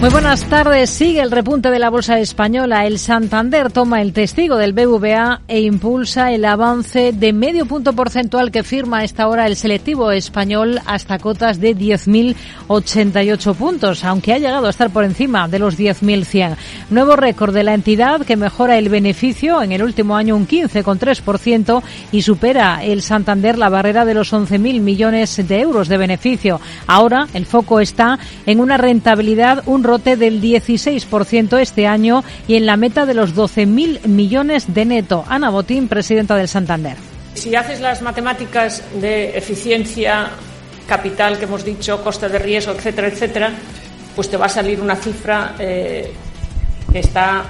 Muy buenas tardes. Sigue el repunte de la bolsa española. El Santander toma el testigo del BVA e impulsa el avance de medio punto porcentual que firma a esta hora el selectivo español hasta cotas de 10.088 puntos, aunque ha llegado a estar por encima de los 10.100. Nuevo récord de la entidad que mejora el beneficio en el último año un 15,3% y supera el Santander la barrera de los 11.000 millones de euros de beneficio. Ahora el foco está en una rentabilidad un del 16% este año y en la meta de los 12.000 millones de neto. Ana Botín, presidenta del Santander. Si haces las matemáticas de eficiencia, capital que hemos dicho, coste de riesgo, etcétera, etcétera, pues te va a salir una cifra eh, que está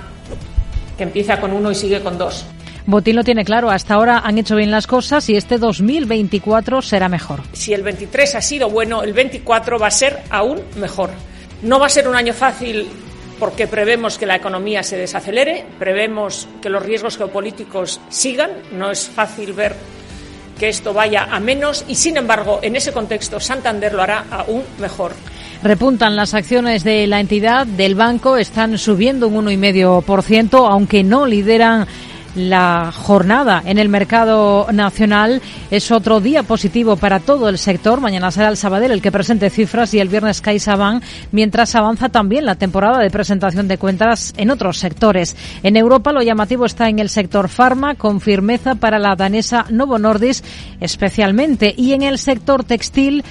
que empieza con uno y sigue con dos. Botín lo tiene claro, hasta ahora han hecho bien las cosas y este 2024 será mejor. Si el 23 ha sido bueno, el 24 va a ser aún mejor. No va a ser un año fácil porque prevemos que la economía se desacelere, prevemos que los riesgos geopolíticos sigan, no es fácil ver que esto vaya a menos y, sin embargo, en ese contexto Santander lo hará aún mejor. Repuntan las acciones de la entidad del banco, están subiendo un 1,5%, aunque no lideran la jornada en el mercado nacional es otro día positivo para todo el sector. Mañana será el Sabadell el que presente cifras y el viernes CaixaBank, mientras avanza también la temporada de presentación de cuentas en otros sectores. En Europa lo llamativo está en el sector farma, con firmeza para la danesa Novo Nordisk especialmente, y en el sector textil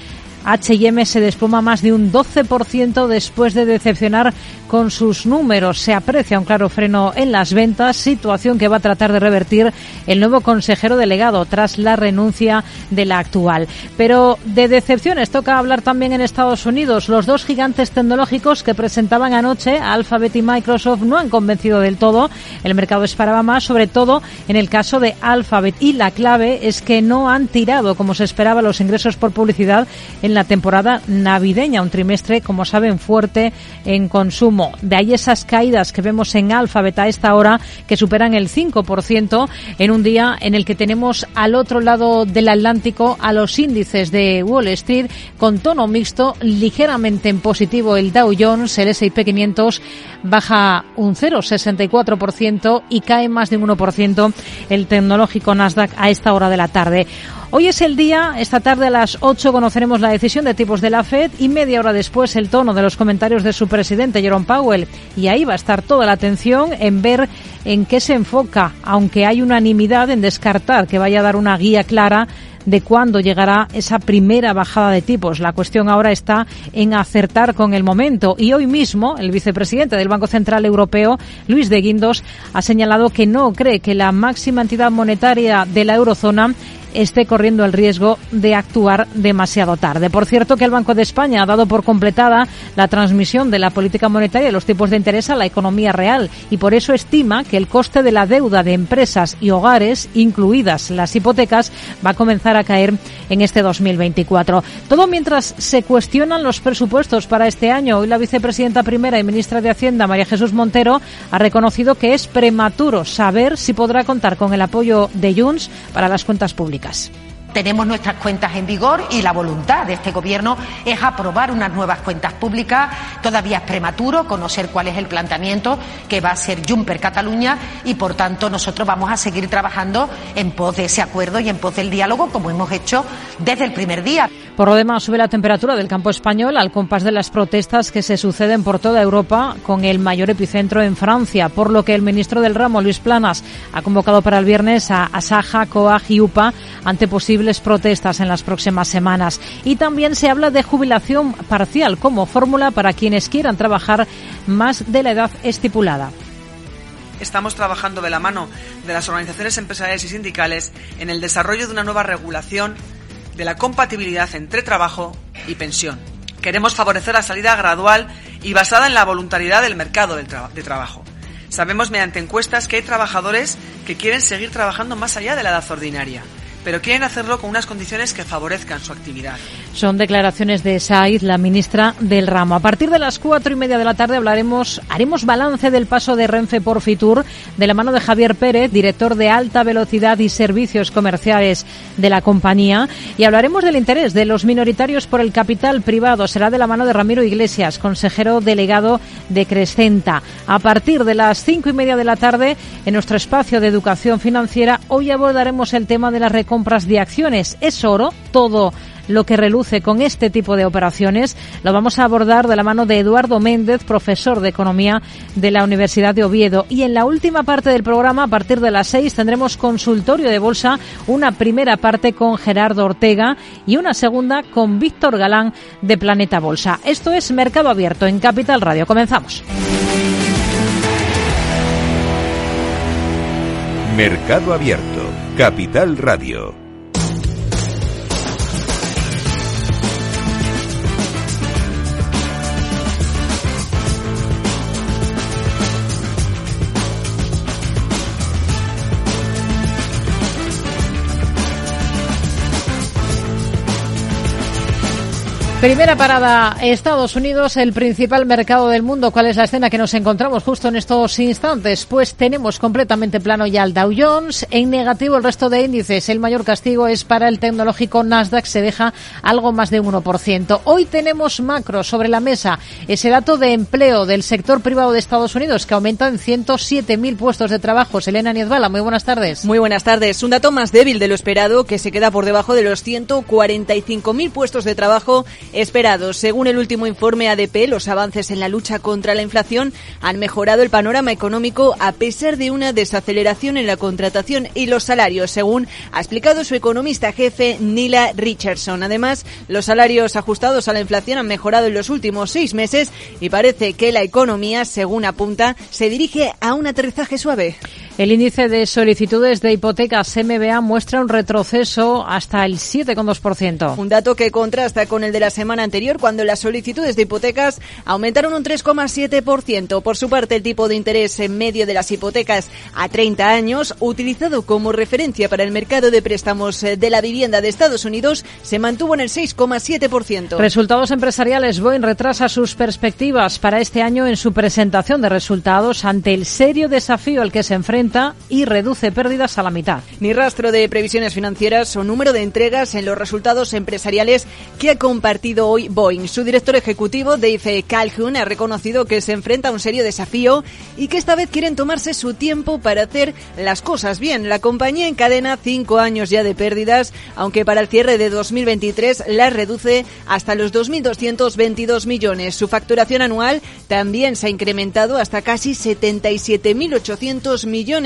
H&M se desploma más de un 12% después de decepcionar con sus números. Se aprecia un claro freno en las ventas, situación que va a tratar de revertir el nuevo consejero delegado tras la renuncia de la actual. Pero de decepciones toca hablar también en Estados Unidos. Los dos gigantes tecnológicos que presentaban anoche, Alphabet y Microsoft, no han convencido del todo. El mercado esperaba más, sobre todo en el caso de Alphabet. Y la clave es que no han tirado como se esperaba los ingresos por publicidad en la temporada navideña, un trimestre, como saben, fuerte en consumo. De ahí esas caídas que vemos en Alphabet a esta hora, que superan el 5% en un día en el que tenemos al otro lado del Atlántico a los índices de Wall Street con tono mixto, ligeramente en positivo el Dow Jones, el S&P 500 baja un 0,64% y cae más de un 1% el tecnológico Nasdaq a esta hora de la tarde. Hoy es el día, esta tarde a las 8 conoceremos la decisión de tipos de la Fed y media hora después el tono de los comentarios de su presidente Jerome Powell. Y ahí va a estar toda la atención en ver en qué se enfoca, aunque hay unanimidad en descartar que vaya a dar una guía clara de cuándo llegará esa primera bajada de tipos. La cuestión ahora está en acertar con el momento. Y hoy mismo, el vicepresidente del Banco Central Europeo, Luis de Guindos, ha señalado que no cree que la máxima entidad monetaria de la eurozona esté corriendo el riesgo de actuar demasiado tarde. Por cierto, que el Banco de España ha dado por completada la transmisión de la política monetaria y los tipos de interés a la economía real y por eso estima que el coste de la deuda de empresas y hogares, incluidas las hipotecas, va a comenzar a caer en este 2024. Todo mientras se cuestionan los presupuestos para este año. Hoy la vicepresidenta primera y ministra de Hacienda, María Jesús Montero, ha reconocido que es prematuro saber si podrá contar con el apoyo de Junts para las cuentas públicas. Tenemos nuestras cuentas en vigor y la voluntad de este Gobierno es aprobar unas nuevas cuentas públicas. Todavía es prematuro conocer cuál es el planteamiento que va a ser Juncker Cataluña y, por tanto, nosotros vamos a seguir trabajando en pos de ese acuerdo y en pos del diálogo, como hemos hecho desde el primer día. Por lo demás, sube la temperatura del campo español al compás de las protestas que se suceden por toda Europa, con el mayor epicentro en Francia, por lo que el ministro del ramo, Luis Planas, ha convocado para el viernes a Asaja, COAG y UPA ante posibles protestas en las próximas semanas. Y también se habla de jubilación parcial como fórmula para quienes quieran trabajar más de la edad estipulada estamos trabajando de la mano de las organizaciones empresariales y sindicales en el desarrollo de una nueva regulación de la compatibilidad entre trabajo y pensión. Queremos favorecer la salida gradual y basada en la voluntariedad del mercado de trabajo. Sabemos mediante encuestas que hay trabajadores que quieren seguir trabajando más allá de la edad ordinaria pero quieren hacerlo con unas condiciones que favorezcan su actividad. Son declaraciones de Saiz, la ministra del ramo. A partir de las cuatro y media de la tarde hablaremos, haremos balance del paso de Renfe por Fitur de la mano de Javier Pérez, director de alta velocidad y servicios comerciales de la compañía, y hablaremos del interés de los minoritarios por el capital privado. Será de la mano de Ramiro Iglesias, consejero delegado de Crescenta. A partir de las cinco y media de la tarde, en nuestro espacio de educación financiera, hoy abordaremos el tema de la compras de acciones. Es oro todo lo que reluce con este tipo de operaciones. Lo vamos a abordar de la mano de Eduardo Méndez, profesor de Economía de la Universidad de Oviedo. Y en la última parte del programa, a partir de las seis, tendremos consultorio de bolsa, una primera parte con Gerardo Ortega y una segunda con Víctor Galán de Planeta Bolsa. Esto es Mercado Abierto en Capital Radio. Comenzamos. Mercado Abierto, Capital Radio. Primera parada, Estados Unidos, el principal mercado del mundo. ¿Cuál es la escena que nos encontramos justo en estos instantes? Pues tenemos completamente plano ya el Dow Jones, en negativo el resto de índices. El mayor castigo es para el tecnológico Nasdaq, se deja algo más de un 1%. Hoy tenemos macro sobre la mesa, ese dato de empleo del sector privado de Estados Unidos que aumenta en 107.000 puestos de trabajo. Selena Niezbala, muy buenas tardes. Muy buenas tardes. Un dato más débil de lo esperado que se queda por debajo de los 145.000 puestos de trabajo esperados. Según el último informe ADP, los avances en la lucha contra la inflación han mejorado el panorama económico a pesar de una desaceleración en la contratación y los salarios, según ha explicado su economista jefe Nila Richardson. Además, los salarios ajustados a la inflación han mejorado en los últimos seis meses y parece que la economía, según apunta, se dirige a un aterrizaje suave. El índice de solicitudes de hipotecas MBA muestra un retroceso hasta el 7,2%. Un dato que contrasta con el de la semana anterior, cuando las solicitudes de hipotecas aumentaron un 3,7%. Por su parte, el tipo de interés en medio de las hipotecas a 30 años, utilizado como referencia para el mercado de préstamos de la vivienda de Estados Unidos, se mantuvo en el 6,7%. Resultados empresariales. Boeing retrasa sus perspectivas para este año en su presentación de resultados ante el serio desafío al que se enfrenta y reduce pérdidas a la mitad. Ni rastro de previsiones financieras o número de entregas en los resultados empresariales que ha compartido hoy Boeing. Su director ejecutivo, Dave Calhoun, ha reconocido que se enfrenta a un serio desafío y que esta vez quieren tomarse su tiempo para hacer las cosas bien. La compañía encadena cinco años ya de pérdidas, aunque para el cierre de 2023 las reduce hasta los 2.222 millones. Su facturación anual también se ha incrementado hasta casi 77.800 millones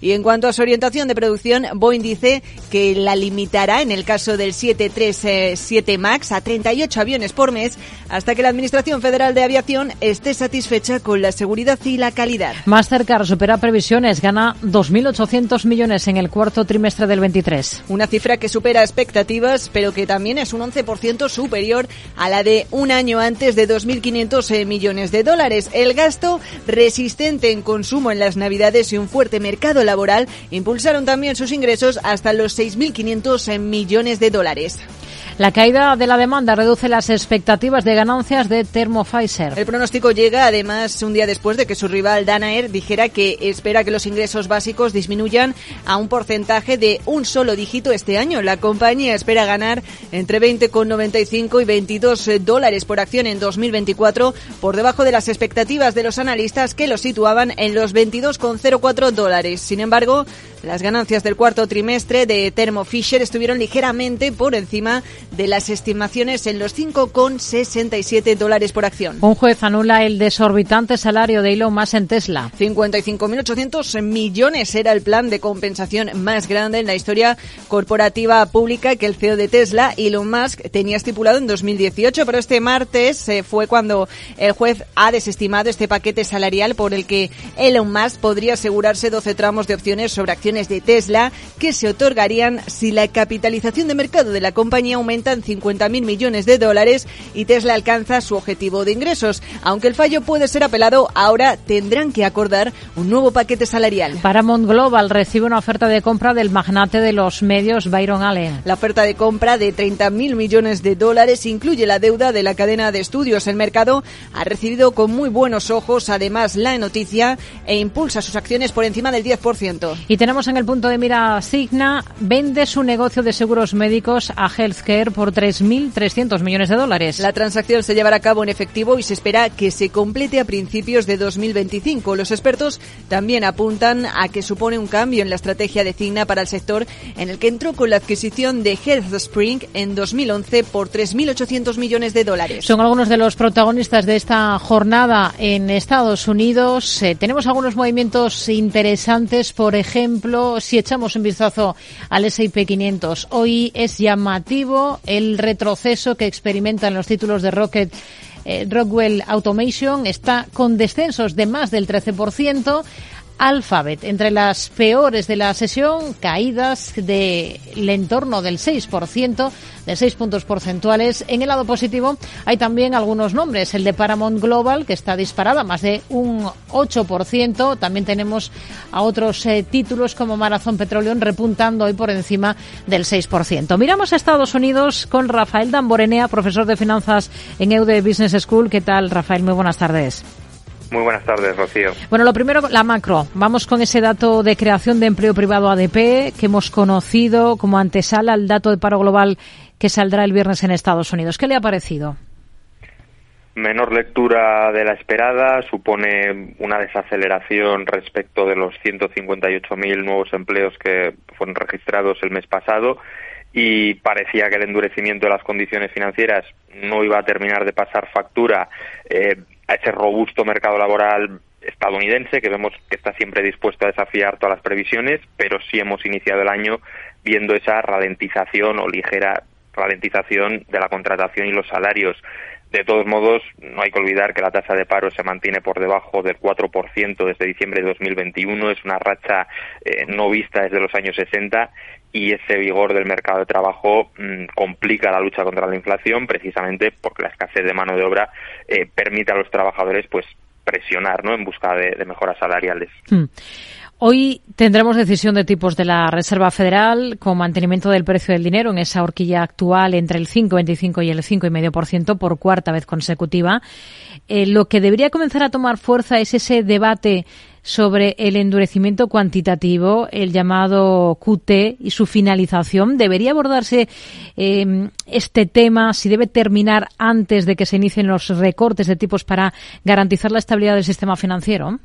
y en cuanto a su orientación de producción, Boeing dice que la limitará en el caso del 737 MAX a 38 aviones por mes hasta que la Administración Federal de Aviación esté satisfecha con la seguridad y la calidad. Mastercard supera previsiones, gana 2.800 millones en el cuarto trimestre del 23. Una cifra que supera expectativas, pero que también es un 11% superior a la de un año antes de 2.500 eh, millones de dólares. El gasto resistente en consumo en las Navidades y un fuerte mercado laboral impulsaron también sus ingresos hasta los 6.500 millones de dólares. La caída de la demanda reduce las expectativas de ganancias de Thermo Fisher. El pronóstico llega además un día después de que su rival Danaer dijera que espera que los ingresos básicos disminuyan a un porcentaje de un solo dígito este año. La compañía espera ganar entre 20,95 y 22 dólares por acción en 2024, por debajo de las expectativas de los analistas que lo situaban en los 22,04 dólares. Sin embargo, las ganancias del cuarto trimestre de Thermo Fisher estuvieron ligeramente por encima de las estimaciones en los 5,67 dólares por acción. Un juez anula el desorbitante salario de Elon Musk en Tesla. 55.800 millones era el plan de compensación más grande en la historia corporativa pública que el CEO de Tesla, Elon Musk, tenía estipulado en 2018, pero este martes eh, fue cuando el juez ha desestimado este paquete salarial por el que Elon Musk podría asegurarse 12 tramos de opciones sobre acciones acciones de Tesla que se otorgarían si la capitalización de mercado de la compañía aumenta en 50.000 millones de dólares y Tesla alcanza su objetivo de ingresos. Aunque el fallo puede ser apelado, ahora tendrán que acordar un nuevo paquete salarial. Paramount Global recibe una oferta de compra del magnate de los medios Byron Allen. La oferta de compra de 30.000 millones de dólares incluye la deuda de la cadena de estudios. El mercado ha recibido con muy buenos ojos además la noticia e impulsa sus acciones por encima del 10%. Y tenemos en el punto de mira Signa, vende su negocio de seguros médicos a Healthcare por 3.300 millones de dólares. La transacción se llevará a cabo en efectivo y se espera que se complete a principios de 2025. Los expertos también apuntan a que supone un cambio en la estrategia de Cigna para el sector en el que entró con la adquisición de HealthSpring en 2011 por 3.800 millones de dólares. Son algunos de los protagonistas de esta jornada en Estados Unidos. Eh, tenemos algunos movimientos interesantes, por ejemplo, si echamos un vistazo al S&P 500, hoy es llamativo el retroceso que experimentan los títulos de Rocket eh, Rockwell Automation está con descensos de más del 13%. Alphabet, entre las peores de la sesión, caídas del entorno del 6%, de 6 puntos porcentuales. En el lado positivo hay también algunos nombres. El de Paramount Global, que está disparada más de un 8%. También tenemos a otros eh, títulos como Marathon Petroleum repuntando hoy por encima del 6%. Miramos a Estados Unidos con Rafael Damborenea, profesor de finanzas en EUDE Business School. ¿Qué tal, Rafael? Muy buenas tardes. Muy buenas tardes, Rocío. Bueno, lo primero, la macro. Vamos con ese dato de creación de empleo privado ADP que hemos conocido como antesala al dato de paro global que saldrá el viernes en Estados Unidos. ¿Qué le ha parecido? Menor lectura de la esperada, supone una desaceleración respecto de los 158.000 nuevos empleos que fueron registrados el mes pasado y parecía que el endurecimiento de las condiciones financieras no iba a terminar de pasar factura eh, a ese robusto mercado laboral estadounidense que vemos que está siempre dispuesto a desafiar todas las previsiones, pero sí hemos iniciado el año viendo esa ralentización o ligera ralentización de la contratación y los salarios. De todos modos, no hay que olvidar que la tasa de paro se mantiene por debajo del 4% desde diciembre de 2021. Es una racha eh, no vista desde los años 60 y ese vigor del mercado de trabajo mm, complica la lucha contra la inflación precisamente porque la escasez de mano de obra eh, permite a los trabajadores pues presionar ¿no? en busca de, mejoras salariales. Hmm. Hoy tendremos decisión de tipos de la Reserva Federal con mantenimiento del precio del dinero en esa horquilla actual entre el 5,25 y el 5,5% por cuarta vez consecutiva. Eh, lo que debería comenzar a tomar fuerza es ese debate sobre el endurecimiento cuantitativo, el llamado QT y su finalización. ¿Debería abordarse eh, este tema si debe terminar antes de que se inicien los recortes de tipos para garantizar la estabilidad del sistema financiero?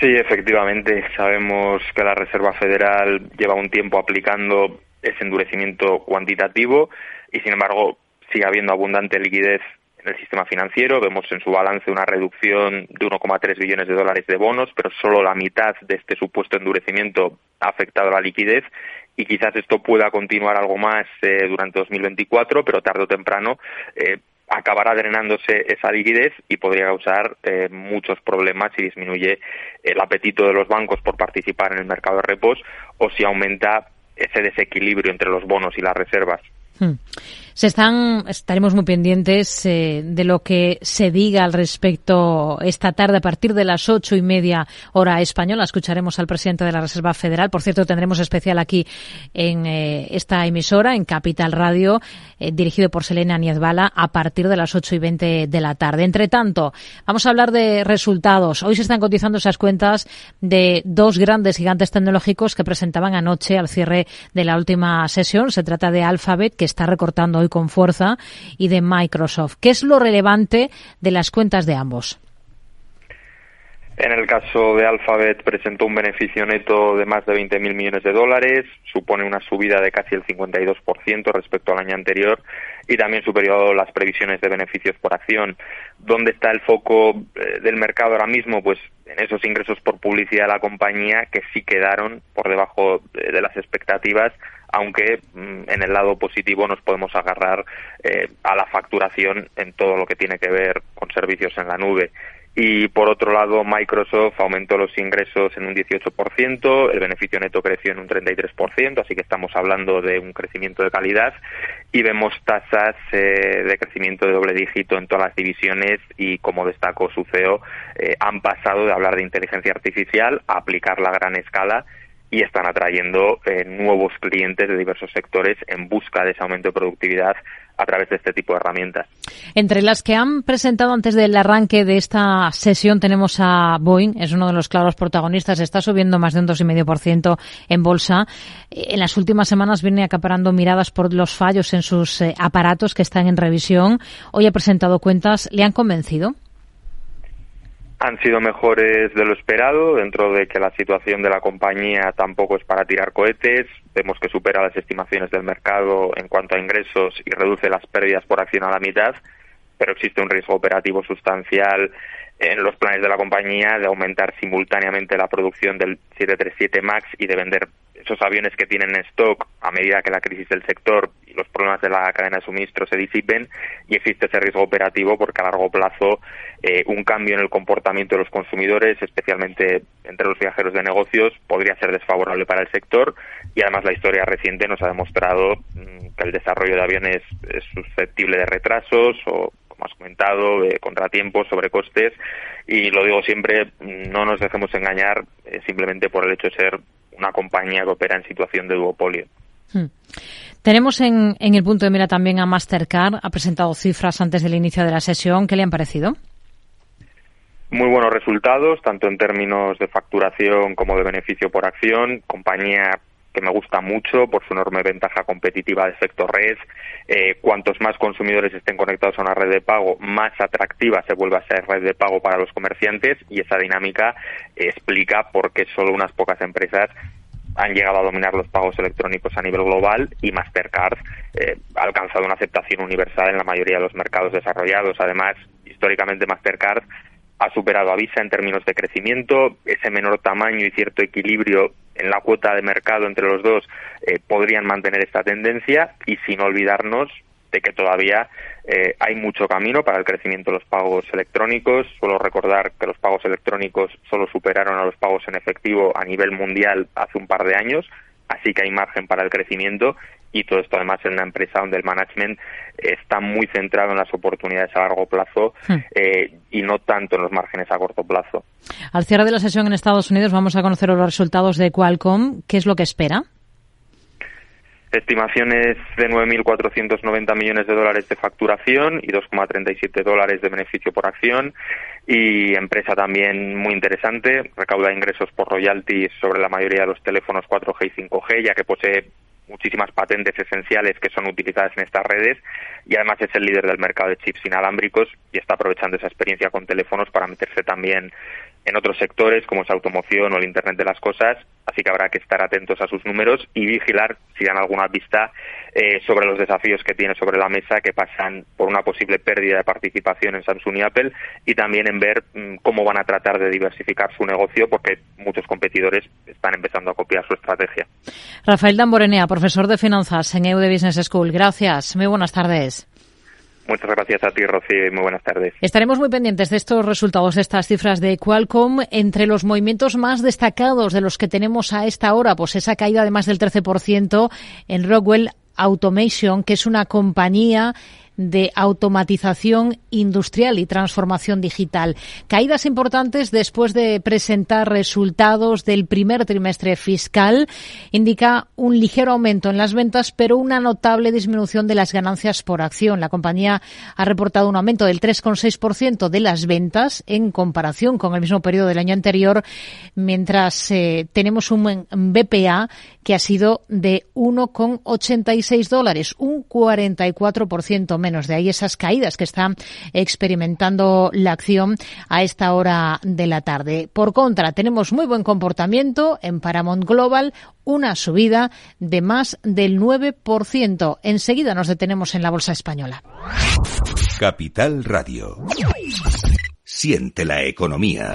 Sí, efectivamente. Sabemos que la Reserva Federal lleva un tiempo aplicando ese endurecimiento cuantitativo y, sin embargo, sigue habiendo abundante liquidez el sistema financiero. Vemos en su balance una reducción de 1,3 billones de dólares de bonos, pero solo la mitad de este supuesto endurecimiento ha afectado a la liquidez y quizás esto pueda continuar algo más eh, durante 2024, pero tarde o temprano eh, acabará drenándose esa liquidez y podría causar eh, muchos problemas si disminuye el apetito de los bancos por participar en el mercado de repos o si aumenta ese desequilibrio entre los bonos y las reservas. Hmm. Se están, estaremos muy pendientes eh, de lo que se diga al respecto esta tarde a partir de las ocho y media hora española. Escucharemos al presidente de la Reserva Federal. Por cierto, tendremos especial aquí en eh, esta emisora, en Capital Radio, eh, dirigido por Selena Niezbala, a partir de las ocho y veinte de la tarde. Entre tanto, vamos a hablar de resultados. Hoy se están cotizando esas cuentas de dos grandes gigantes tecnológicos que presentaban anoche al cierre de la última sesión. Se trata de Alphabet, que está recortando hoy con fuerza y de Microsoft. ¿Qué es lo relevante de las cuentas de ambos? En el caso de Alphabet presentó un beneficio neto de más de 20.000 millones de dólares, supone una subida de casi el 52% respecto al año anterior y también superior a las previsiones de beneficios por acción. ¿Dónde está el foco eh, del mercado ahora mismo? Pues en esos ingresos por publicidad de la compañía que sí quedaron por debajo de las expectativas aunque mm, en el lado positivo nos podemos agarrar eh, a la facturación en todo lo que tiene que ver con servicios en la nube. Y por otro lado, Microsoft aumentó los ingresos en un 18%, el beneficio neto creció en un 33%, así que estamos hablando de un crecimiento de calidad. Y vemos tasas eh, de crecimiento de doble dígito en todas las divisiones y, como destacó su CEO, eh, han pasado de hablar de inteligencia artificial a aplicarla a gran escala y están atrayendo eh, nuevos clientes de diversos sectores en busca de ese aumento de productividad a través de este tipo de herramientas. Entre las que han presentado antes del arranque de esta sesión tenemos a Boeing, es uno de los claros protagonistas, está subiendo más de un 2,5% en bolsa. En las últimas semanas viene acaparando miradas por los fallos en sus eh, aparatos que están en revisión. Hoy ha presentado cuentas, ¿le han convencido? Han sido mejores de lo esperado, dentro de que la situación de la compañía tampoco es para tirar cohetes. Vemos que supera las estimaciones del mercado en cuanto a ingresos y reduce las pérdidas por acción a la mitad, pero existe un riesgo operativo sustancial en los planes de la compañía de aumentar simultáneamente la producción del 737 MAX y de vender esos aviones que tienen en stock a medida que la crisis del sector y los problemas de la cadena de suministro se disipen y existe ese riesgo operativo porque a largo plazo eh, un cambio en el comportamiento de los consumidores, especialmente entre los viajeros de negocios, podría ser desfavorable para el sector y además la historia reciente nos ha demostrado mm, que el desarrollo de aviones es susceptible de retrasos o como has comentado, de contratiempos, sobrecostes, y lo digo siempre, no nos dejemos engañar eh, simplemente por el hecho de ser una compañía que opera en situación de duopolio. Hmm. Tenemos en, en, el punto de mira también a Mastercard. Ha presentado cifras antes del inicio de la sesión. ¿Qué le han parecido? Muy buenos resultados, tanto en términos de facturación como de beneficio por acción. Compañía que me gusta mucho por su enorme ventaja competitiva de efecto red. Eh, cuantos más consumidores estén conectados a una red de pago, más atractiva se vuelve a ser red de pago para los comerciantes y esa dinámica explica por qué solo unas pocas empresas han llegado a dominar los pagos electrónicos a nivel global y Mastercard eh, ha alcanzado una aceptación universal en la mayoría de los mercados desarrollados. Además, históricamente Mastercard ha superado a Visa en términos de crecimiento, ese menor tamaño y cierto equilibrio en la cuota de mercado entre los dos eh, podrían mantener esta tendencia. Y sin olvidarnos de que todavía eh, hay mucho camino para el crecimiento de los pagos electrónicos. Suelo recordar que los pagos electrónicos solo superaron a los pagos en efectivo a nivel mundial hace un par de años, así que hay margen para el crecimiento y todo esto además en una empresa donde el management está muy centrado en las oportunidades a largo plazo hmm. eh, y no tanto en los márgenes a corto plazo. Al cierre de la sesión en Estados Unidos vamos a conocer los resultados de Qualcomm. ¿Qué es lo que espera? Estimaciones de 9.490 millones de dólares de facturación y 2,37 dólares de beneficio por acción. Y empresa también muy interesante, recauda ingresos por royalties sobre la mayoría de los teléfonos 4G y 5G, ya que posee muchísimas patentes esenciales que son utilizadas en estas redes y además es el líder del mercado de chips inalámbricos y está aprovechando esa experiencia con teléfonos para meterse también en otros sectores como es automoción o el Internet de las Cosas, así que habrá que estar atentos a sus números y vigilar si dan alguna pista eh, sobre los desafíos que tiene sobre la mesa que pasan por una posible pérdida de participación en Samsung y Apple y también en ver mm, cómo van a tratar de diversificar su negocio porque muchos competidores están empezando a copiar su estrategia. Rafael Damborenea, profesor de finanzas en EUD Business School. Gracias. Muy buenas tardes. Muchas gracias a ti, Rocío, y muy buenas tardes. Estaremos muy pendientes de estos resultados, de estas cifras de Qualcomm. Entre los movimientos más destacados de los que tenemos a esta hora, pues esa caída de más del 13% en Rockwell Automation, que es una compañía de automatización industrial y transformación digital. Caídas importantes después de presentar resultados del primer trimestre fiscal. Indica un ligero aumento en las ventas, pero una notable disminución de las ganancias por acción. La compañía ha reportado un aumento del 3,6% de las ventas en comparación con el mismo periodo del año anterior, mientras eh, tenemos un BPA que ha sido de 1,86 dólares, un 44% menos. De ahí esas caídas que está experimentando la acción a esta hora de la tarde. Por contra, tenemos muy buen comportamiento en Paramount Global, una subida de más del 9%. Enseguida nos detenemos en la bolsa española. Capital Radio. Siente la economía.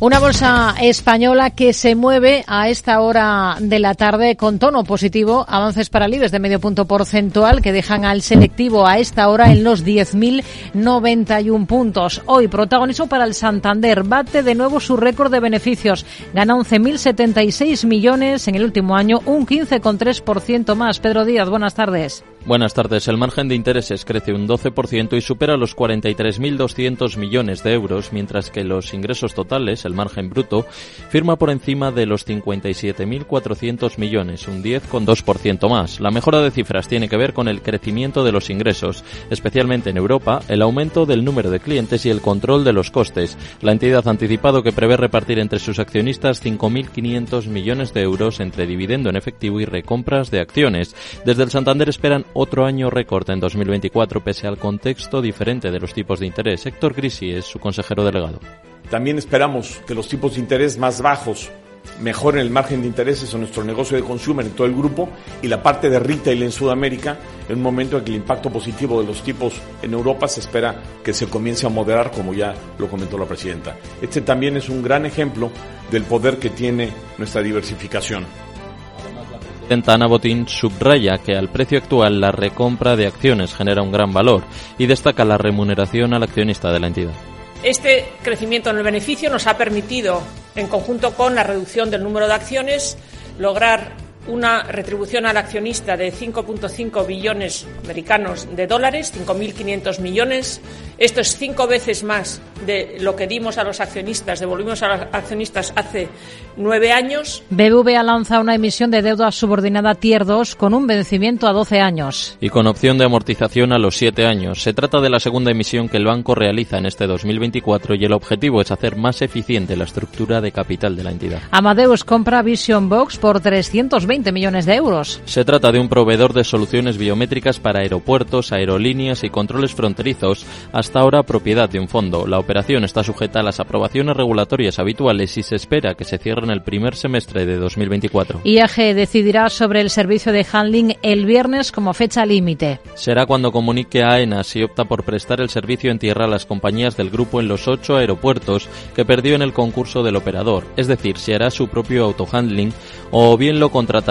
Una bolsa española que se mueve a esta hora de la tarde con tono positivo, avances para libres de medio punto porcentual que dejan al selectivo a esta hora en los 10.091 puntos. Hoy protagonismo para el Santander, bate de nuevo su récord de beneficios, gana 11.076 millones en el último año, un 15,3% más. Pedro Díaz, buenas tardes. Buenas tardes. El margen de intereses crece un 12% y supera los 43.200 millones de euros, mientras que los ingresos totales, el margen bruto, firma por encima de los 57.400 millones, un 10,2% más. La mejora de cifras tiene que ver con el crecimiento de los ingresos, especialmente en Europa, el aumento del número de clientes y el control de los costes. La entidad ha anticipado que prevé repartir entre sus accionistas 5.500 millones de euros entre dividendo en efectivo y recompras de acciones. Desde el Santander esperan otro año récord en 2024 pese al contexto diferente de los tipos de interés. Héctor Grisi es su consejero delegado. También esperamos que los tipos de interés más bajos mejoren el margen de intereses en nuestro negocio de consumer en todo el grupo y la parte de retail en Sudamérica en un momento en que el impacto positivo de los tipos en Europa se espera que se comience a moderar como ya lo comentó la presidenta. Este también es un gran ejemplo del poder que tiene nuestra diversificación. Ana Botín subraya que al precio actual la recompra de acciones genera un gran valor y destaca la remuneración al accionista de la entidad. Este crecimiento en el beneficio nos ha permitido, en conjunto con la reducción del número de acciones, lograr una retribución al accionista de 5.5 billones americanos de dólares, 5.500 millones. Esto es cinco veces más de lo que dimos a los accionistas, devolvimos a los accionistas hace nueve años. BBVA lanza una emisión de deuda subordinada Tier 2 con un vencimiento a 12 años. Y con opción de amortización a los 7 años. Se trata de la segunda emisión que el banco realiza en este 2024 y el objetivo es hacer más eficiente la estructura de capital de la entidad. Amadeus compra Vision Box por 320 millones de euros. Se trata de un proveedor de soluciones biométricas para aeropuertos, aerolíneas y controles fronterizos, hasta ahora propiedad de un fondo. La operación está sujeta a las aprobaciones regulatorias habituales y se espera que se cierre en el primer semestre de 2024. IAG decidirá sobre el servicio de handling el viernes como fecha límite. Será cuando comunique a AENA si opta por prestar el servicio en tierra a las compañías del grupo en los ocho aeropuertos que perdió en el concurso del operador, es decir, si hará su propio autohandling o bien lo contratará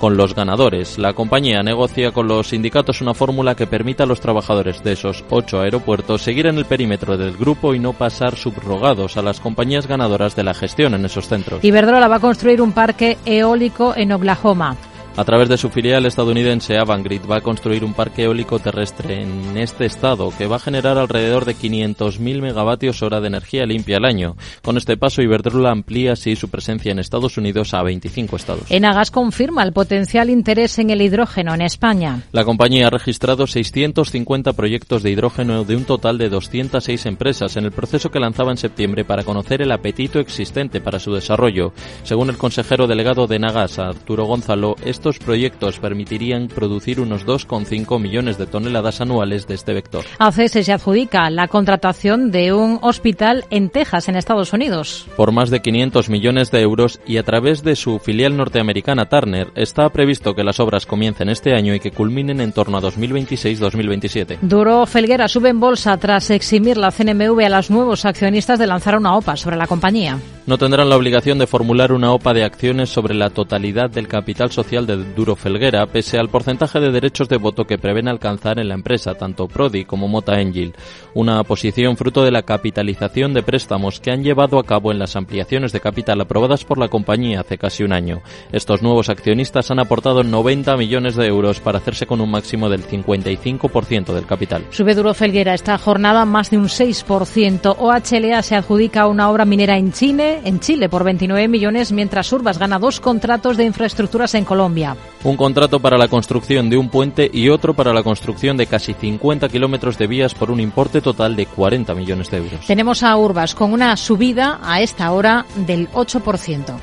con los ganadores. La compañía negocia con los sindicatos una fórmula que permita a los trabajadores de esos ocho aeropuertos seguir en el perímetro del grupo y no pasar subrogados a las compañías ganadoras de la gestión en esos centros. Iberdrola va a construir un parque eólico en Oklahoma. A través de su filial estadounidense Avangrid va a construir un parque eólico terrestre en este estado que va a generar alrededor de 500.000 megavatios hora de energía limpia al año. Con este paso Iberdrola amplía así su presencia en Estados Unidos a 25 estados. Enagas confirma el potencial interés en el hidrógeno en España. La compañía ha registrado 650 proyectos de hidrógeno de un total de 206 empresas en el proceso que lanzaba en septiembre para conocer el apetito existente para su desarrollo. Según el consejero delegado de Enagas, Arturo Gonzalo, esto estos proyectos permitirían producir unos 2,5 millones de toneladas anuales de este vector. ACS se adjudica la contratación de un hospital en Texas, en Estados Unidos. Por más de 500 millones de euros y a través de su filial norteamericana Turner, está previsto que las obras comiencen este año y que culminen en torno a 2026-2027. Duro Felguera sube en bolsa tras eximir la CNMV a los nuevos accionistas de lanzar una OPA sobre la compañía. No tendrán la obligación de formular una OPA de acciones sobre la totalidad del capital social de Duro Felguera, pese al porcentaje de derechos de voto que prevén alcanzar en la empresa, tanto Prodi como Mota Engil. Una posición fruto de la capitalización de préstamos que han llevado a cabo en las ampliaciones de capital aprobadas por la compañía hace casi un año. Estos nuevos accionistas han aportado 90 millones de euros para hacerse con un máximo del 55% del capital. Sube Duro Felguera esta jornada más de un 6%. OHLA se adjudica una obra minera en Chile, en Chile por 29 millones, mientras Urbas gana dos contratos de infraestructuras en Colombia. Un contrato para la construcción de un puente y otro para la construcción de casi 50 kilómetros de vías por un importe total de 40 millones de euros. Tenemos a Urbas con una subida a esta hora del 8%.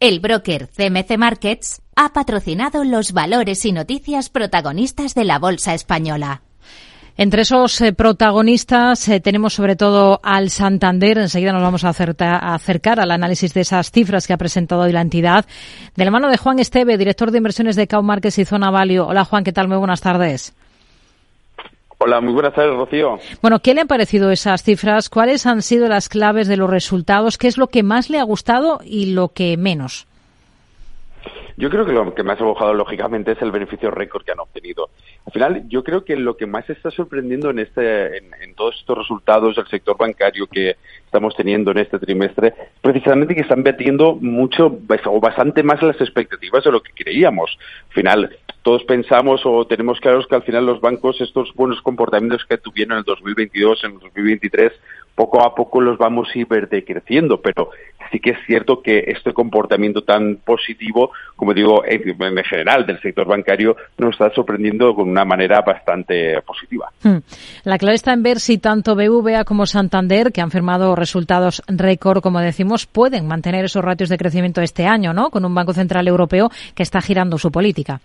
El broker CMC Markets ha patrocinado los valores y noticias protagonistas de la Bolsa Española. Entre esos eh, protagonistas eh, tenemos sobre todo al Santander. Enseguida nos vamos a, a, acercar al análisis de esas cifras que ha presentado hoy la entidad. De la mano de Juan Esteve, director de inversiones de Markets y Zona Value. Hola Juan, ¿qué tal? Muy buenas tardes. Hola, muy buenas tardes, Rocío. Bueno, ¿qué le han parecido esas cifras? ¿Cuáles han sido las claves de los resultados? ¿Qué es lo que más le ha gustado y lo que menos? Yo creo que lo que más ha bajado, lógicamente, es el beneficio récord que han obtenido. Al final, yo creo que lo que más está sorprendiendo en, este, en, todos estos resultados del sector bancario que estamos teniendo en este trimestre, precisamente que están batiendo mucho o bastante más las expectativas de lo que creíamos. Al final, todos pensamos o tenemos claros que al final los bancos, estos buenos comportamientos que tuvieron en el 2022, en el 2023, poco a poco los vamos a ir decreciendo, pero sí que es cierto que este comportamiento tan positivo, como digo, en, general del sector bancario, nos está sorprendiendo con una manera bastante positiva. Hmm. La clave está en ver si tanto BVA como Santander, que han firmado resultados récord, como decimos, pueden mantener esos ratios de crecimiento este año, ¿no? Con un Banco Central Europeo que está girando su política.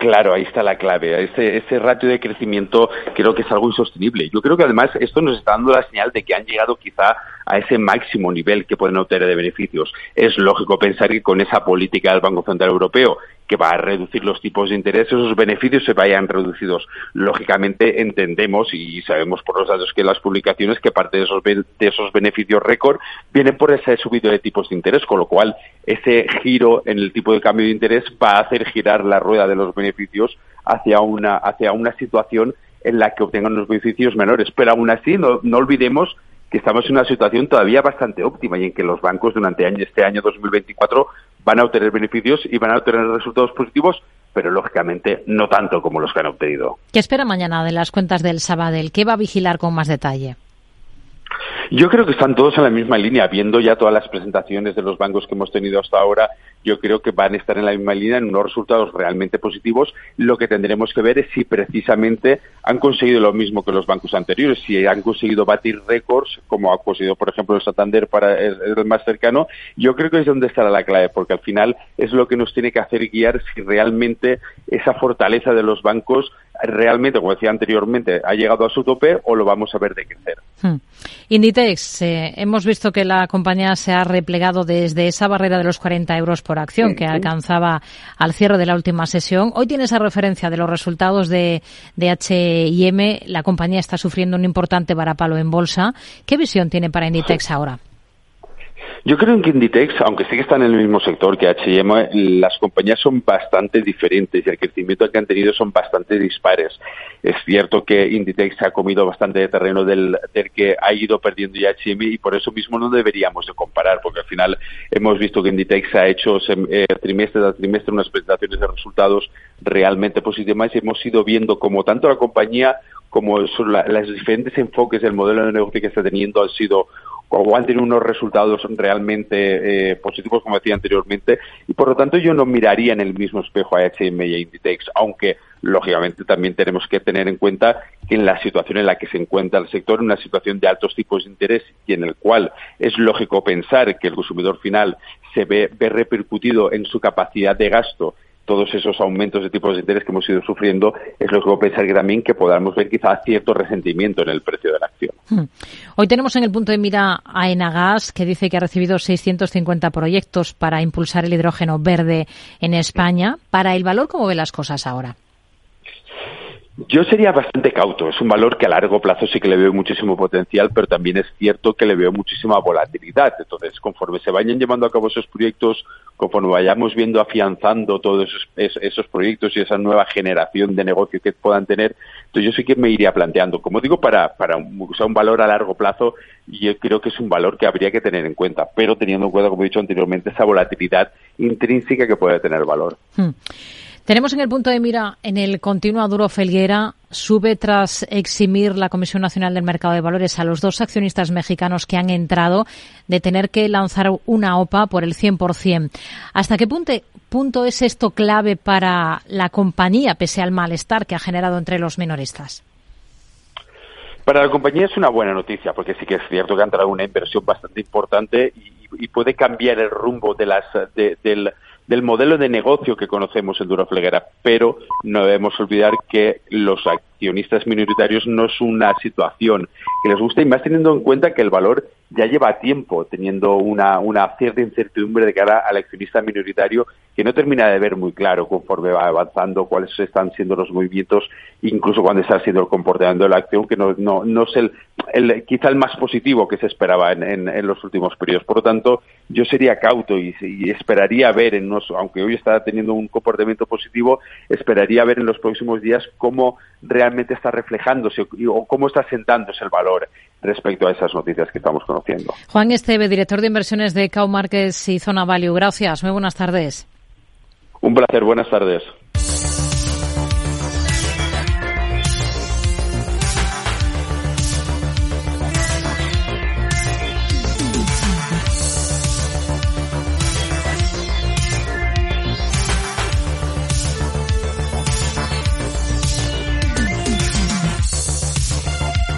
Claro, ahí está la clave. Ese, ese ratio de crecimiento creo que es algo insostenible. Yo creo que además esto nos está dando la señal de que han llegado quizá a ese máximo nivel que pueden obtener de beneficios. Es lógico pensar que con esa política del Banco Central Europeo que va a reducir los tipos de interés, esos beneficios se vayan reducidos. Lógicamente entendemos y sabemos por los datos que las publicaciones que parte de esos, de esos beneficios récord vienen por ese subido de tipos de interés, con lo cual ese giro en el tipo de cambio de interés va a hacer girar la rueda de los beneficios hacia una, hacia una situación en la que obtengan los beneficios menores. Pero aún así, no, no olvidemos que estamos en una situación todavía bastante óptima y en que los bancos durante este año 2024 van a obtener beneficios y van a obtener resultados positivos, pero lógicamente no tanto como los que han obtenido. ¿Qué espera mañana de las cuentas del Sabadell? ¿Qué va a vigilar con más detalle? Yo creo que están todos en la misma línea. Viendo ya todas las presentaciones de los bancos que hemos tenido hasta ahora, yo creo que van a estar en la misma línea en unos resultados realmente positivos. Lo que tendremos que ver es si precisamente han conseguido lo mismo que los bancos anteriores, si han conseguido batir récords, como ha conseguido, por ejemplo, el Santander para el, más cercano. Yo creo que es donde estará la clave, porque al final es lo que nos tiene que hacer guiar si realmente esa fortaleza de los bancos realmente, como decía anteriormente, ha llegado a su tope o lo vamos a ver decrecer. Hmm. Inditex, eh, hemos visto que la compañía se ha replegado desde esa barrera de los 40 euros por acción que alcanzaba al cierre de la última sesión. Hoy tiene esa referencia de los resultados de, de H&M. La compañía está sufriendo un importante varapalo en bolsa. ¿Qué visión tiene para Inditex ahora? Yo creo que Inditex, aunque sí que están en el mismo sector que H&M, las compañías son bastante diferentes y el crecimiento que han tenido son bastante dispares. Es cierto que Inditex ha comido bastante de terreno del, que ha ido perdiendo H&M y por eso mismo no deberíamos de comparar, porque al final hemos visto que Inditex ha hecho eh, trimestre tras trimestre unas presentaciones de resultados realmente positivas y hemos ido viendo como tanto la compañía como los diferentes enfoques del modelo de negocio que está teniendo han sido o han tenido unos resultados realmente eh, positivos, como decía anteriormente, y por lo tanto yo no miraría en el mismo espejo a H&M y a Inditex, aunque lógicamente también tenemos que tener en cuenta que en la situación en la que se encuentra el sector, en una situación de altos tipos de interés y en el cual es lógico pensar que el consumidor final se ve, ve repercutido en su capacidad de gasto todos esos aumentos de tipos de interés que hemos ido sufriendo, es lo que pensar que también que podamos ver quizás cierto resentimiento en el precio de la acción. Hmm. Hoy tenemos en el punto de mira a Enagas, que dice que ha recibido 650 proyectos para impulsar el hidrógeno verde en España. Para el valor, ¿cómo ve las cosas ahora? Yo sería bastante cauto. Es un valor que a largo plazo sí que le veo muchísimo potencial, pero también es cierto que le veo muchísima volatilidad. Entonces, conforme se vayan llevando a cabo esos proyectos, conforme vayamos viendo afianzando todos esos, esos proyectos y esa nueva generación de negocio que puedan tener, entonces yo sí que me iría planteando. Como digo, para, para usar un valor a largo plazo, yo creo que es un valor que habría que tener en cuenta, pero teniendo en cuenta, como he dicho anteriormente, esa volatilidad intrínseca que puede tener valor. Hmm. Tenemos en el punto de mira en el continuo Duro Felguera, sube tras eximir la Comisión Nacional del Mercado de Valores a los dos accionistas mexicanos que han entrado de tener que lanzar una OPA por el 100%. ¿Hasta qué punto, es esto clave para la compañía, pese al malestar que ha generado entre los minoristas? Para la compañía es una buena noticia, porque sí que es cierto que ha entrado una inversión bastante importante y, puede cambiar el rumbo de las, del, del modelo de negocio que conocemos en Durofleguera, pero no debemos olvidar que los accionistas minoritarios no es una situación que les guste y más teniendo en cuenta que el valor ya lleva tiempo teniendo una, una cierta incertidumbre de cara al accionista minoritario que no termina de ver muy claro conforme va avanzando cuáles están siendo los movimientos, incluso cuando está siendo el comportamiento de la acción, que no, no, no es el, quizá el más positivo que se esperaba en, en, los últimos periodos. Por lo tanto, yo sería cauto y, y esperaría ver, en unos, aunque hoy está teniendo un comportamiento positivo, esperaría ver en los próximos días cómo realmente está reflejándose o cómo está sentándose el valor respecto a esas noticias que estamos conociendo. Juan Esteve, director de inversiones de Cow Markets y Zona Value. Gracias. Muy buenas tardes. Un placer. Buenas tardes.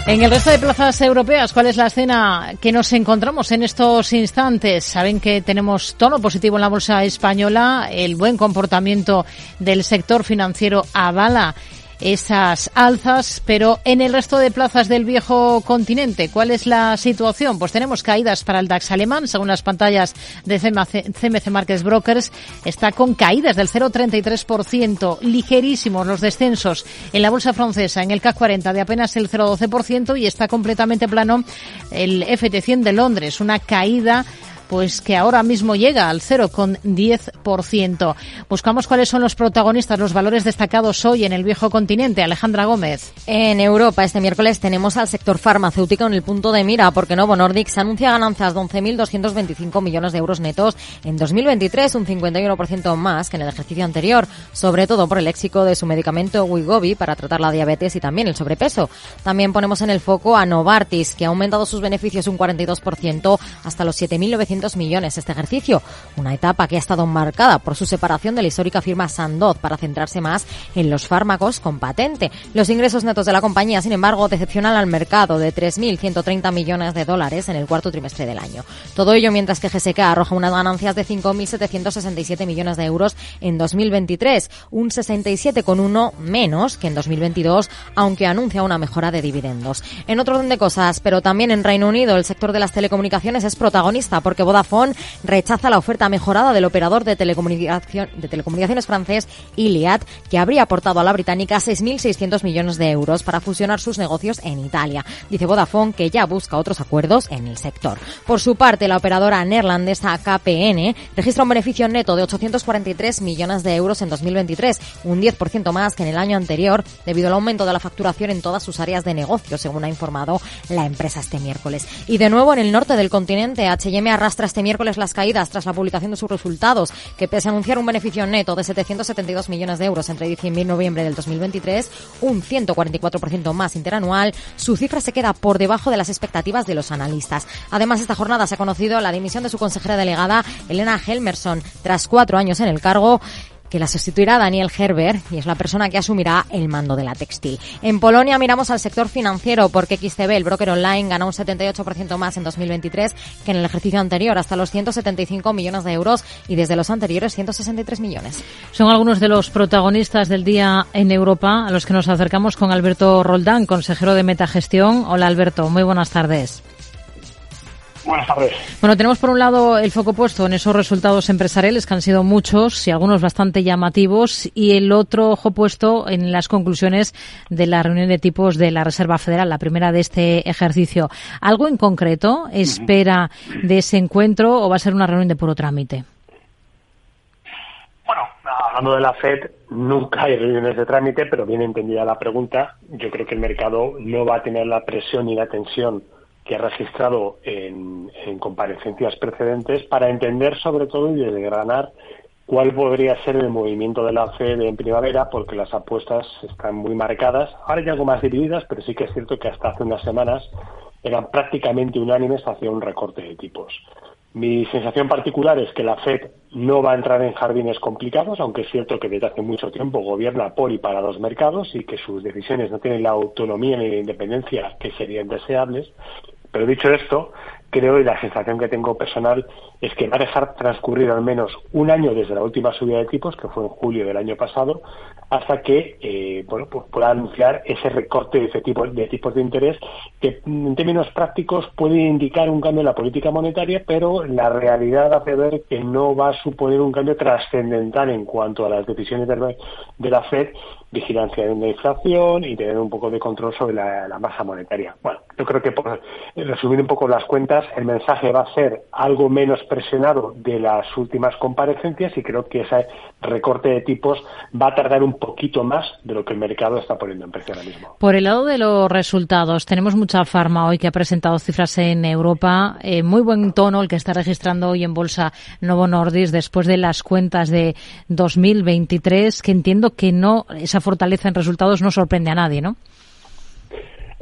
En el resto de plazas europeas, ¿cuál es la escena que nos encontramos en estos instantes? Saben que tenemos tono positivo en la bolsa española, el buen comportamiento del sector financiero avala esas alzas, pero en el resto de plazas del viejo continente, ¿cuál es la situación? Pues tenemos caídas para el DAX alemán, según las pantallas de CMC, Markets Brokers, está con caídas del 0,33%, ligerísimos los descensos en la bolsa francesa, en el CAC 40 de apenas el 0,12% y está completamente plano el FT100 de Londres, una caída pues que ahora mismo llega al 0,10%. Buscamos cuáles son los protagonistas, los valores destacados hoy en el viejo continente. Alejandra Gómez. En Europa este miércoles tenemos al sector farmacéutico en el punto de mira porque Novo Nordisk anuncia ganancias de 11.225 millones de euros netos en 2023, un 51% más que en el ejercicio anterior, sobre todo por el éxito de su medicamento Wigovi para tratar la diabetes y también el sobrepeso. También ponemos en el foco a Novartis, que ha aumentado sus beneficios un 42% hasta los 7.900 millones este ejercicio, una etapa que ha estado marcada por su separación de la histórica firma Sandoz para centrarse más en los fármacos con patente. Los ingresos netos de la compañía, sin embargo, decepcionan al mercado de 3.130 millones de dólares en el cuarto trimestre del año. Todo ello mientras que GSK arroja unas ganancias de 5.767 millones de euros en 2023, un 67,1 menos que en 2022, aunque anuncia una mejora de dividendos. En otro orden de cosas, pero también en Reino Unido, el sector de las telecomunicaciones es protagonista porque Vodafone rechaza la oferta mejorada del operador de, telecomunicación, de telecomunicaciones francés Iliad, que habría aportado a la británica 6.600 millones de euros para fusionar sus negocios en Italia. Dice Vodafone que ya busca otros acuerdos en el sector. Por su parte, la operadora neerlandesa KPN registra un beneficio neto de 843 millones de euros en 2023, un 10% más que en el año anterior, debido al aumento de la facturación en todas sus áreas de negocio, según ha informado la empresa este miércoles. Y de nuevo, en el norte del continente, H&M arrastra este miércoles las caídas tras la publicación de sus resultados, que pese a anunciar un beneficio neto de 772 millones de euros entre diciembre y noviembre del 2023, un 144% más interanual, su cifra se queda por debajo de las expectativas de los analistas. Además, esta jornada se ha conocido la dimisión de su consejera delegada, Elena Helmerson, tras cuatro años en el cargo que la sustituirá Daniel Herber y es la persona que asumirá el mando de la textil. En Polonia miramos al sector financiero porque XTB, el broker online, gana un 78% más en 2023 que en el ejercicio anterior, hasta los 175 millones de euros y desde los anteriores 163 millones. Son algunos de los protagonistas del día en Europa a los que nos acercamos con Alberto Roldán, consejero de Metagestión. Hola Alberto, muy buenas tardes. Buenas tardes. Bueno, tenemos por un lado el foco puesto en esos resultados empresariales que han sido muchos y algunos bastante llamativos y el otro ojo puesto en las conclusiones de la reunión de tipos de la Reserva Federal, la primera de este ejercicio. ¿Algo en concreto espera de ese encuentro o va a ser una reunión de puro trámite? Bueno, hablando de la FED, nunca hay reuniones de trámite, pero bien entendida la pregunta, yo creo que el mercado no va a tener la presión y la tensión que ha registrado en, comparecencias precedentes para entender sobre todo y desgranar cuál podría ser el movimiento de la Fed en primavera, porque las apuestas están muy marcadas, ahora ya algo más divididas, pero sí que es cierto que hasta hace unas semanas eran prácticamente unánimes hacia un recorte de tipos. Mi sensación particular es que la Fed no va a entrar en jardines complicados, aunque es cierto que desde hace mucho tiempo gobierna por y para los mercados y que sus decisiones no tienen la autonomía ni la independencia que serían deseables. Pero dicho esto, creo y la sensación que tengo personal es que va a dejar transcurrir al menos un año desde la última subida de tipos, que fue en julio del año pasado, hasta que eh, pues pueda anunciar ese recorte de, de tipos de interés que en términos prácticos puede indicar un cambio en la política monetaria, pero la realidad hace ver que no va a suponer un cambio trascendental en cuanto a las decisiones de la Fed vigilancia de la inflación y tener un poco de control sobre la, masa monetaria. Bueno, yo creo que por resumir un poco las cuentas, el mensaje va a ser algo menos presionado de las últimas comparecencias y creo que ese recorte de tipos va a tardar un poquito más de lo que el mercado está poniendo en precio ahora mismo. Por el lado de los resultados, tenemos mucha farma hoy que ha presentado cifras en Europa. Eh, muy buen tono el que está registrando hoy en bolsa Novo Nordisk después de las cuentas de 2023, que entiendo que no esa fortaleza en resultados no sorprende a nadie, ¿no?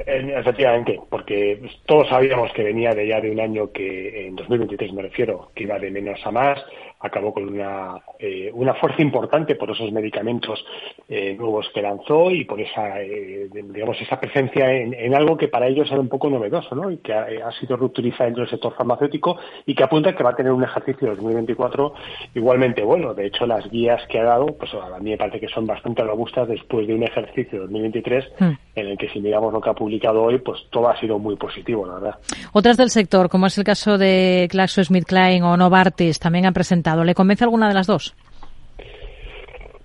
Efectivamente, porque todos sabíamos que venía de ya de un año que, en 2023 me refiero, que iba de menos a más, acabó con una, eh, una fuerza importante por esos medicamentos eh, nuevos que lanzó y por esa, eh, digamos, esa presencia en, algo que para ellos era un poco novedoso, ¿no? Y que ha, sido reutilizado dentro del sector farmacéutico y que apunta que va a tener un ejercicio de 2024 igualmente bueno. De hecho, las guías que ha dado, pues a mí me parece que son bastante robustas después de un ejercicio de 2023 hmm. en el que si miramos lo que ha publicado hoy, pues todo ha sido muy positivo, la verdad. Otras del sector, como es el caso de GlaxoSmithKline o Novartis, también han presentado ¿Le convence alguna de las dos?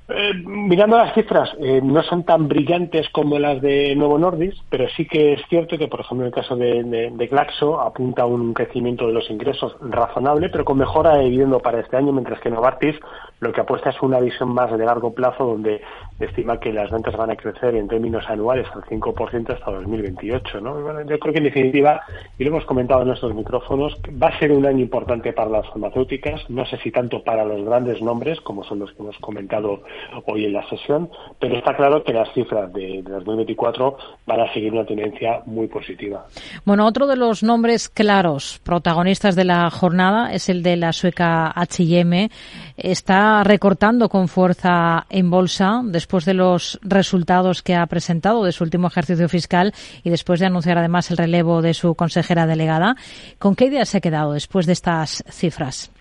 Eh, mirando las cifras, eh, no son tan brillantes como las de Nuevo Nordis, pero sí que es cierto que, por ejemplo, en el caso de, Glaxo apunta a un crecimiento de los ingresos razonable, pero con mejora de para este año, mientras que Novartis lo que apuesta es una visión más de largo plazo, donde estima que las ventas van a crecer en términos anuales al 5% hasta 2028. ¿no? Yo creo que, en definitiva, y lo hemos comentado en nuestros micrófonos, va a ser un año importante para las farmacéuticas, no sé si tanto para los grandes nombres, como son los que hemos comentado hoy en la sesión, pero está claro que las cifras de, 2024 van a seguir una tendencia muy positiva. Bueno, otro de los nombres claros, protagonistas de la jornada, es el de la sueca H&M. Está recortando con fuerza en bolsa después de los resultados que ha presentado de su último ejercicio fiscal y después de anunciar además el relevo de su consejera delegada. ¿Con qué idea se ha quedado después de estas cifras?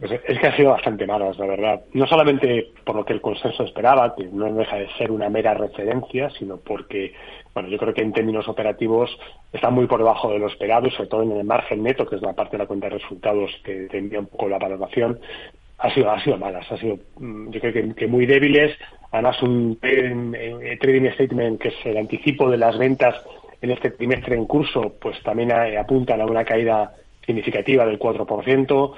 Es que ha sido bastante malas, la verdad. No solamente por lo que el consenso esperaba, que no deja de ser una mera referencia, sino porque, bueno, yo creo que en términos operativos está muy por debajo de lo esperado sobre todo en el margen neto, que es la parte de la cuenta de resultados que te un poco la valoración, ha sido, ha sido malas, ha sido, mm, yo creo que, muy débiles. Además, un trading statement que es el anticipo de las ventas en este trimestre en curso, pues también apuntan a una caída significativa del 4%.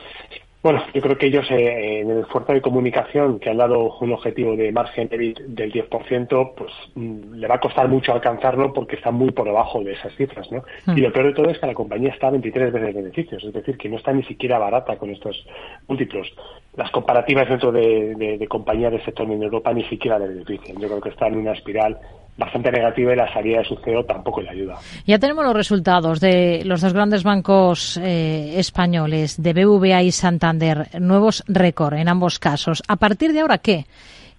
Bueno, yo creo que ellos eh, en el esfuerzo de comunicación que han dado un objetivo de margen del 10%, pues mm, le va a costar mucho alcanzarlo porque está muy por debajo de esas cifras, ¿no? Hmm. Y lo peor de todo es que la compañía está a 23 veces beneficios, es decir, que no está ni siquiera barata con estos múltiplos. Las comparativas dentro de, de compañías del sector en Europa ni siquiera le benefician. Yo creo que está en una espiral bastante negativa y la salida de su CEO tampoco le ayuda. Ya tenemos los resultados de los dos grandes bancos eh, españoles, de BVA y Santander, nuevos récord en ambos casos. ¿A partir de ahora qué?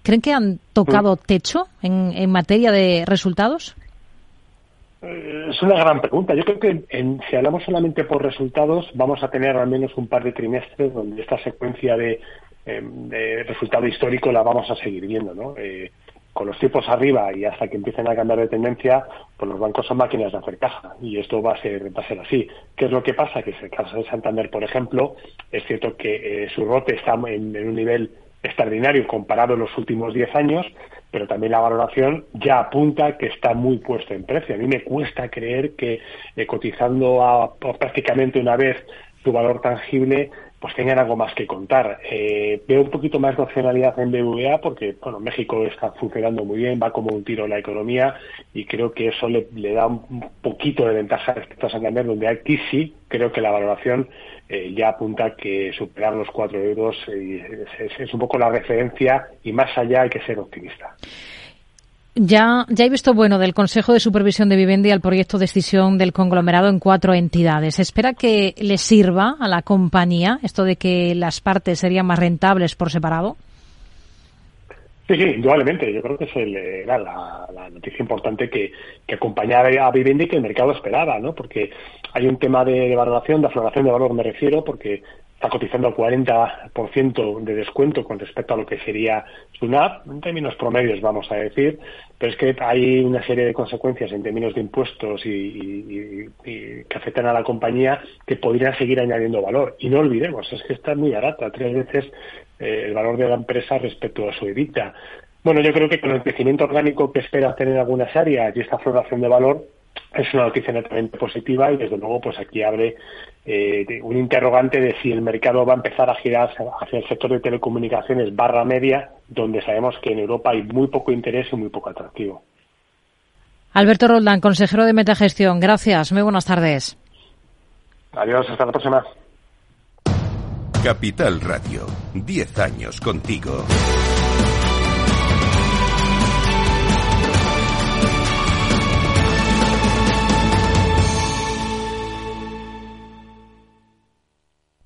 ¿Creen que han tocado mm. techo en, en materia de resultados? Eh, es una gran pregunta. Yo creo que si hablamos solamente por resultados, vamos a tener al menos un par de trimestres donde esta secuencia de, eh, de resultado histórico la vamos a seguir viendo. ¿no? Con los tipos arriba y hasta que empiecen a cambiar de tendencia, pues los bancos son máquinas de hacer caja y esto va a ser, va a ser así. ¿Qué es lo que pasa? Que en el caso de Santander, por ejemplo, es cierto que eh, su rote está en, un nivel extraordinario comparado en los últimos 10 años, pero también la valoración ya apunta que está muy puesto en precio. A mí me cuesta creer que eh, cotizando a, prácticamente una vez su valor tangible pues tengan algo más que contar. Eh, veo un poquito más de opcionalidad en BVA porque, bueno, México está funcionando muy bien, va como un tiro en la economía y creo que eso le, da un poquito de ventaja respecto a Santander, donde aquí sí creo que la valoración eh, ya apunta que superar los cuatro euros eh, es un poco la referencia y más allá hay que ser optimista. Ya, ya he visto bueno del Consejo de Supervisión de Vivienda al proyecto de decisión del conglomerado en cuatro entidades. ¿Espera que le sirva a la compañía esto de que las partes serían más rentables por separado? Sí, sí, indudablemente. Yo creo que es era la, noticia importante que, que acompañaba a Vivendi y que el mercado esperaba, ¿no? Porque hay un tema de, valoración, de afloración de valor, me refiero, porque está cotizando al 40% de descuento con respecto a lo que sería su NAV, en términos promedios vamos a decir, pero es que hay una serie de consecuencias en términos de impuestos y, que afectan a la compañía que podrían seguir añadiendo valor. Y no olvidemos, es que está muy barata, tres veces eh, el valor de la empresa respecto a su EBITDA. Bueno, yo creo que con el crecimiento orgánico que espera hacer en algunas áreas y esta floración de valor, es una noticia netamente positiva y desde luego pues aquí abre eh, un interrogante de si el mercado va a empezar a girar hacia el sector de telecomunicaciones barra media, donde sabemos que en Europa hay muy poco interés y muy poco atractivo. Alberto Roldán, consejero de Metagestión, gracias, muy buenas tardes. Adiós, hasta la próxima. Capital Radio, 10 años contigo.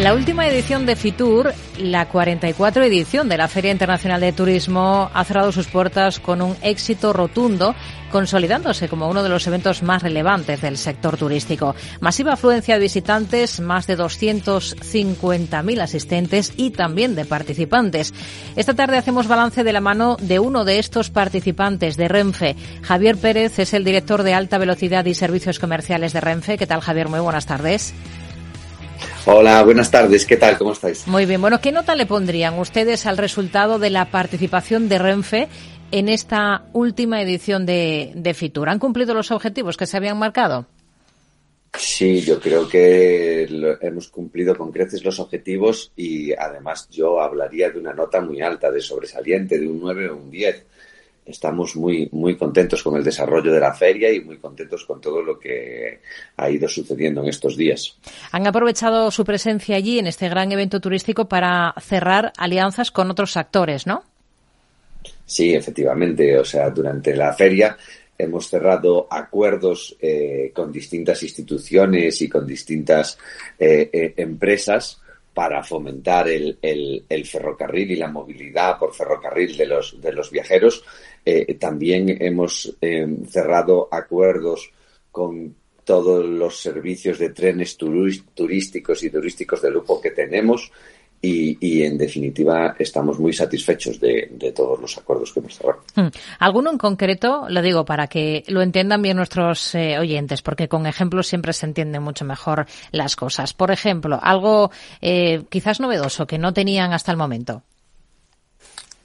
La última edición de Fitur, la 44 edición de la Feria Internacional de Turismo, ha cerrado sus puertas con un éxito rotundo, consolidándose como uno de los eventos más relevantes del sector turístico. Masiva afluencia de visitantes, más de 250.000 asistentes y también de participantes. Esta tarde hacemos balance de la mano de uno de estos participantes de Renfe. Javier Pérez es el director de alta velocidad y servicios comerciales de Renfe. ¿Qué tal, Javier? Muy buenas tardes. Hola, buenas tardes. ¿Qué tal? ¿Cómo estáis? Muy bien. Bueno, ¿qué nota le pondrían ustedes al resultado de la participación de Renfe en esta última edición de, de Fitur? ¿Han cumplido los objetivos que se habían marcado? Sí, yo creo que hemos cumplido con creces los objetivos y además yo hablaría de una nota muy alta, de sobresaliente, de un 9 o un 10 estamos muy, muy contentos con el desarrollo de la feria y muy contentos con todo lo que ha ido sucediendo en estos días. Han aprovechado su presencia allí en este gran evento turístico para cerrar alianzas con otros actores, ¿no? Sí, efectivamente. O sea, durante la feria hemos cerrado acuerdos eh, con distintas instituciones y con distintas eh, eh, empresas para fomentar el, el, ferrocarril y la movilidad por ferrocarril de los, de los viajeros eh, también hemos eh, cerrado acuerdos con todos los servicios de trenes turísticos y turísticos de lujo que tenemos y, en definitiva estamos muy satisfechos de, todos los acuerdos que hemos cerrado. Hmm. ¿Alguno en concreto, lo digo para que lo entiendan bien nuestros eh, oyentes, porque con ejemplos siempre se entienden mucho mejor las cosas? Por ejemplo, algo quizás novedoso que no tenían hasta el momento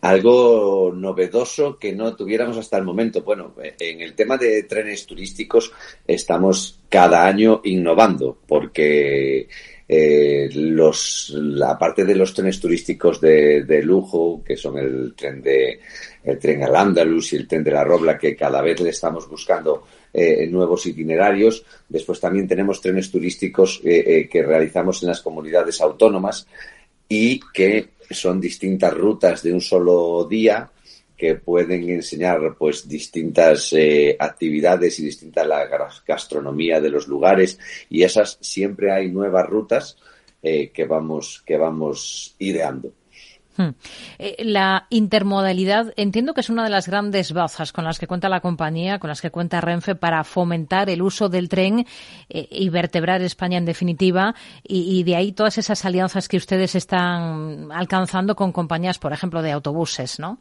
algo novedoso que no tuviéramos hasta el momento. Bueno, en el tema de trenes turísticos estamos cada año innovando porque eh, los, la parte de los trenes turísticos de, lujo, que son el tren de el tren al Andalus y el tren de la Robla, que cada vez le estamos buscando eh, nuevos itinerarios. Después también tenemos trenes turísticos eh, que realizamos en las comunidades autónomas y que son distintas rutas de un solo día que pueden enseñar pues distintas eh, actividades y distinta la gastronomía de los lugares. Y esas siempre hay nuevas rutas eh, que vamos que vamos ideando la intermodalidad entiendo que es una de las grandes bazas con las que cuenta la compañía, con las que cuenta Renfe para fomentar el uso del tren eh, y vertebrar España en definitiva y, de ahí todas esas alianzas que ustedes están alcanzando con compañías, por ejemplo, de autobuses, ¿no?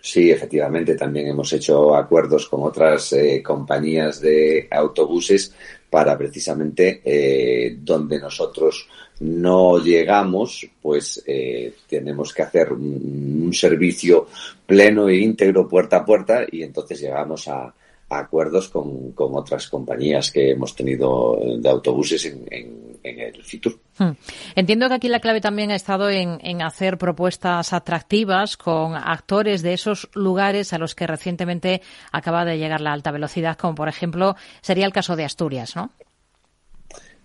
Sí, efectivamente, también hemos hecho acuerdos con otras eh, compañías de autobuses para precisamente eh, donde nosotros no llegamos, pues eh, tenemos que hacer un, un, servicio pleno e íntegro puerta a puerta y entonces llegamos a, acuerdos con, con, otras compañías que hemos tenido de autobuses en, en, en el Fitur. Hmm. Entiendo que aquí la clave también ha estado en, en, hacer propuestas atractivas con actores de esos lugares a los que recientemente acaba de llegar la alta velocidad, como por ejemplo sería el caso de Asturias, ¿no?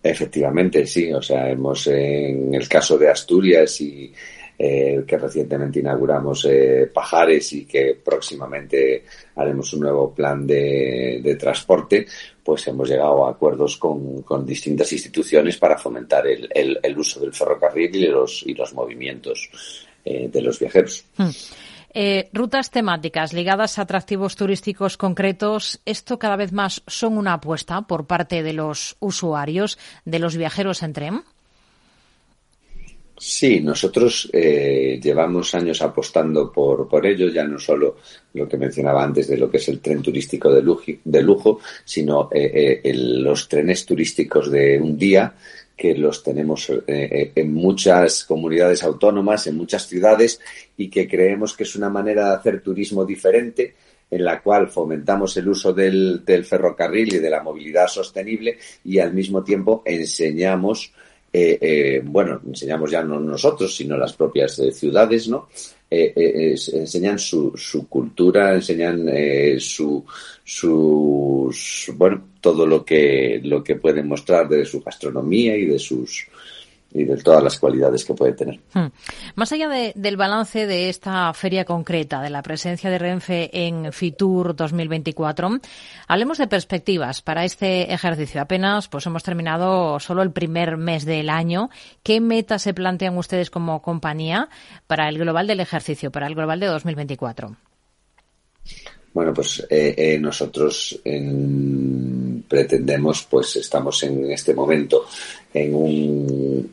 Efectivamente, sí. O sea, hemos en el caso de Asturias y eh, que recientemente inauguramos eh, Pajares y que próximamente haremos un nuevo plan de, transporte, pues hemos llegado a acuerdos con, con distintas instituciones para fomentar el, el, el, uso del ferrocarril y los, y los movimientos eh, de los viajeros. Hmm. Eh, rutas temáticas ligadas a atractivos turísticos concretos, ¿esto cada vez más son una apuesta por parte de los usuarios, de los viajeros en tren? Sí, nosotros eh, llevamos años apostando por, por ello, ya no solo lo que mencionaba antes de lo que es el tren turístico de lujo, de lujo sino eh, eh, los trenes turísticos de un día que los tenemos eh, en muchas comunidades autónomas, en muchas ciudades y que creemos que es una manera de hacer turismo diferente en la cual fomentamos el uso del, del ferrocarril y de la movilidad sostenible y al mismo tiempo enseñamos eh, eh, bueno, enseñamos ya no nosotros, sino las propias eh, ciudades, ¿no? Eh, enseñan su, su, cultura, enseñan su, su, su, bueno, todo lo que, lo que pueden mostrar de su gastronomía y de sus, y de todas las cualidades que puede tener. Hmm. Más allá de, del balance de esta feria concreta, de la presencia de Renfe en Fitur 2024, hablemos de perspectivas para este ejercicio. Apenas pues hemos terminado solo el primer mes del año. ¿Qué metas se plantean ustedes como compañía para el global del ejercicio, para el global de 2024? Bueno, pues eh, eh, nosotros en, pretendemos, pues estamos en este momento en un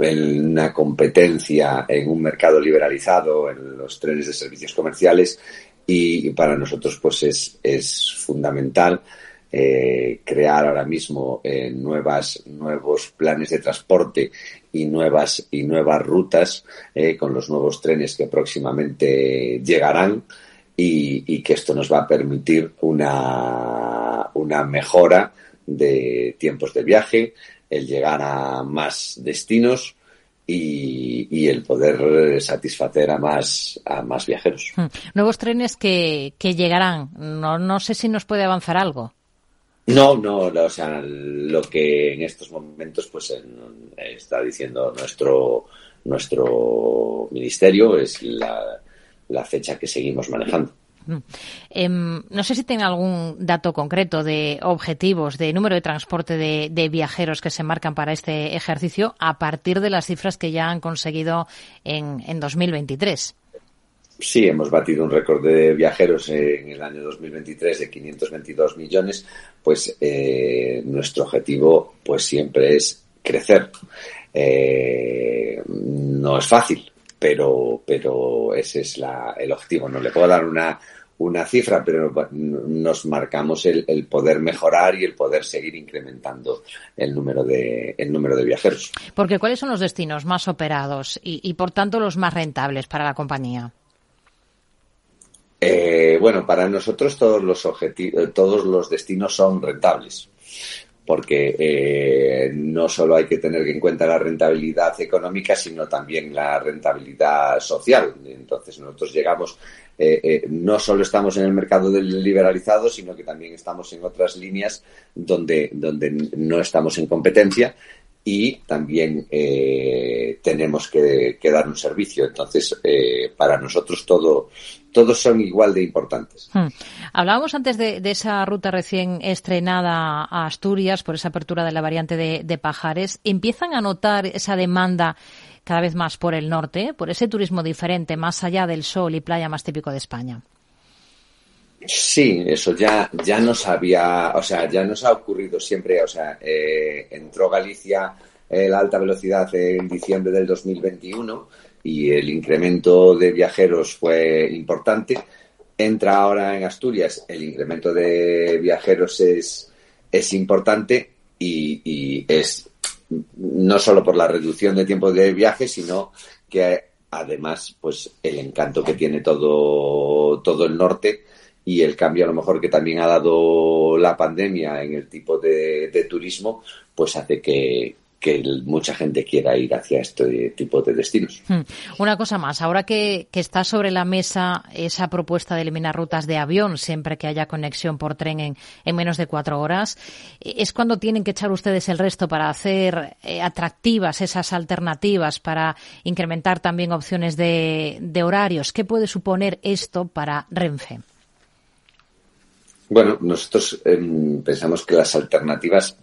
en una competencia en un mercado liberalizado, en los trenes de servicios comerciales y para nosotros pues es, es fundamental eh, crear ahora mismo eh, nuevas, nuevos planes de transporte y nuevas, y nuevas rutas eh, con los nuevos trenes que próximamente llegarán y, y, que esto nos va a permitir una, una mejora de tiempos de viaje, el llegar a más destinos y, y, el poder satisfacer a más a más viajeros. Hmm. Nuevos trenes que, que llegarán. No, no sé si nos puede avanzar algo. No, no, o sea, lo que en estos momentos pues está diciendo nuestro nuestro ministerio es la, la fecha que seguimos manejando. Eh, no sé si tiene algún dato concreto de objetivos, de número de transporte de, de, viajeros que se marcan para este ejercicio a partir de las cifras que ya han conseguido en, en 2023. Sí, hemos batido un récord de viajeros en el año 2023 de 522 millones. Pues eh, nuestro objetivo, pues siempre es crecer. Eh, no es fácil, pero, pero ese es la, el objetivo. No le puedo dar una, una cifra, pero nos marcamos el, el, poder mejorar y el poder seguir incrementando el número de, el número de viajeros. Porque ¿cuáles son los destinos más operados y, y por tanto los más rentables para la compañía? Eh, bueno, para nosotros todos los objetivos, todos los destinos son rentables porque eh, no solo hay que tener en cuenta la rentabilidad económica, sino también la rentabilidad social. Entonces nosotros llegamos, eh, eh, no solo estamos en el mercado del liberalizado, sino que también estamos en otras líneas donde, donde no estamos en competencia y también eh, tenemos que, que, dar un servicio. Entonces, eh, para nosotros todo, todos son igual de importantes. Hmm. Hablábamos antes de, de, esa ruta recién estrenada a Asturias por esa apertura de la variante de, de Pajares. ¿Empiezan a notar esa demanda cada vez más por el norte, por ese turismo diferente, más allá del sol y playa más típico de España. Sí, eso ya, ya nos había, o sea, ya nos ha ocurrido siempre, o sea, eh, entró Galicia la alta velocidad en diciembre del 2021 y el incremento de viajeros fue importante. Entra ahora en Asturias, el incremento de viajeros es, es importante y, y es no solo por la reducción de tiempo de viaje, sino que además, pues el encanto que tiene todo, todo el norte y el cambio a lo mejor que también ha dado la pandemia en el tipo de, de turismo, pues hace que, que mucha gente quiera ir hacia este tipo de destinos. Hmm. Una cosa más, ahora que, está sobre la mesa esa propuesta de eliminar rutas de avión siempre que haya conexión por tren en, menos de cuatro horas, ¿es cuando tienen que echar ustedes el resto para hacer eh, atractivas esas alternativas, para incrementar también opciones de, de horarios? ¿Qué puede suponer esto para Renfe? Bueno, nosotros em, pensamos que las alternativas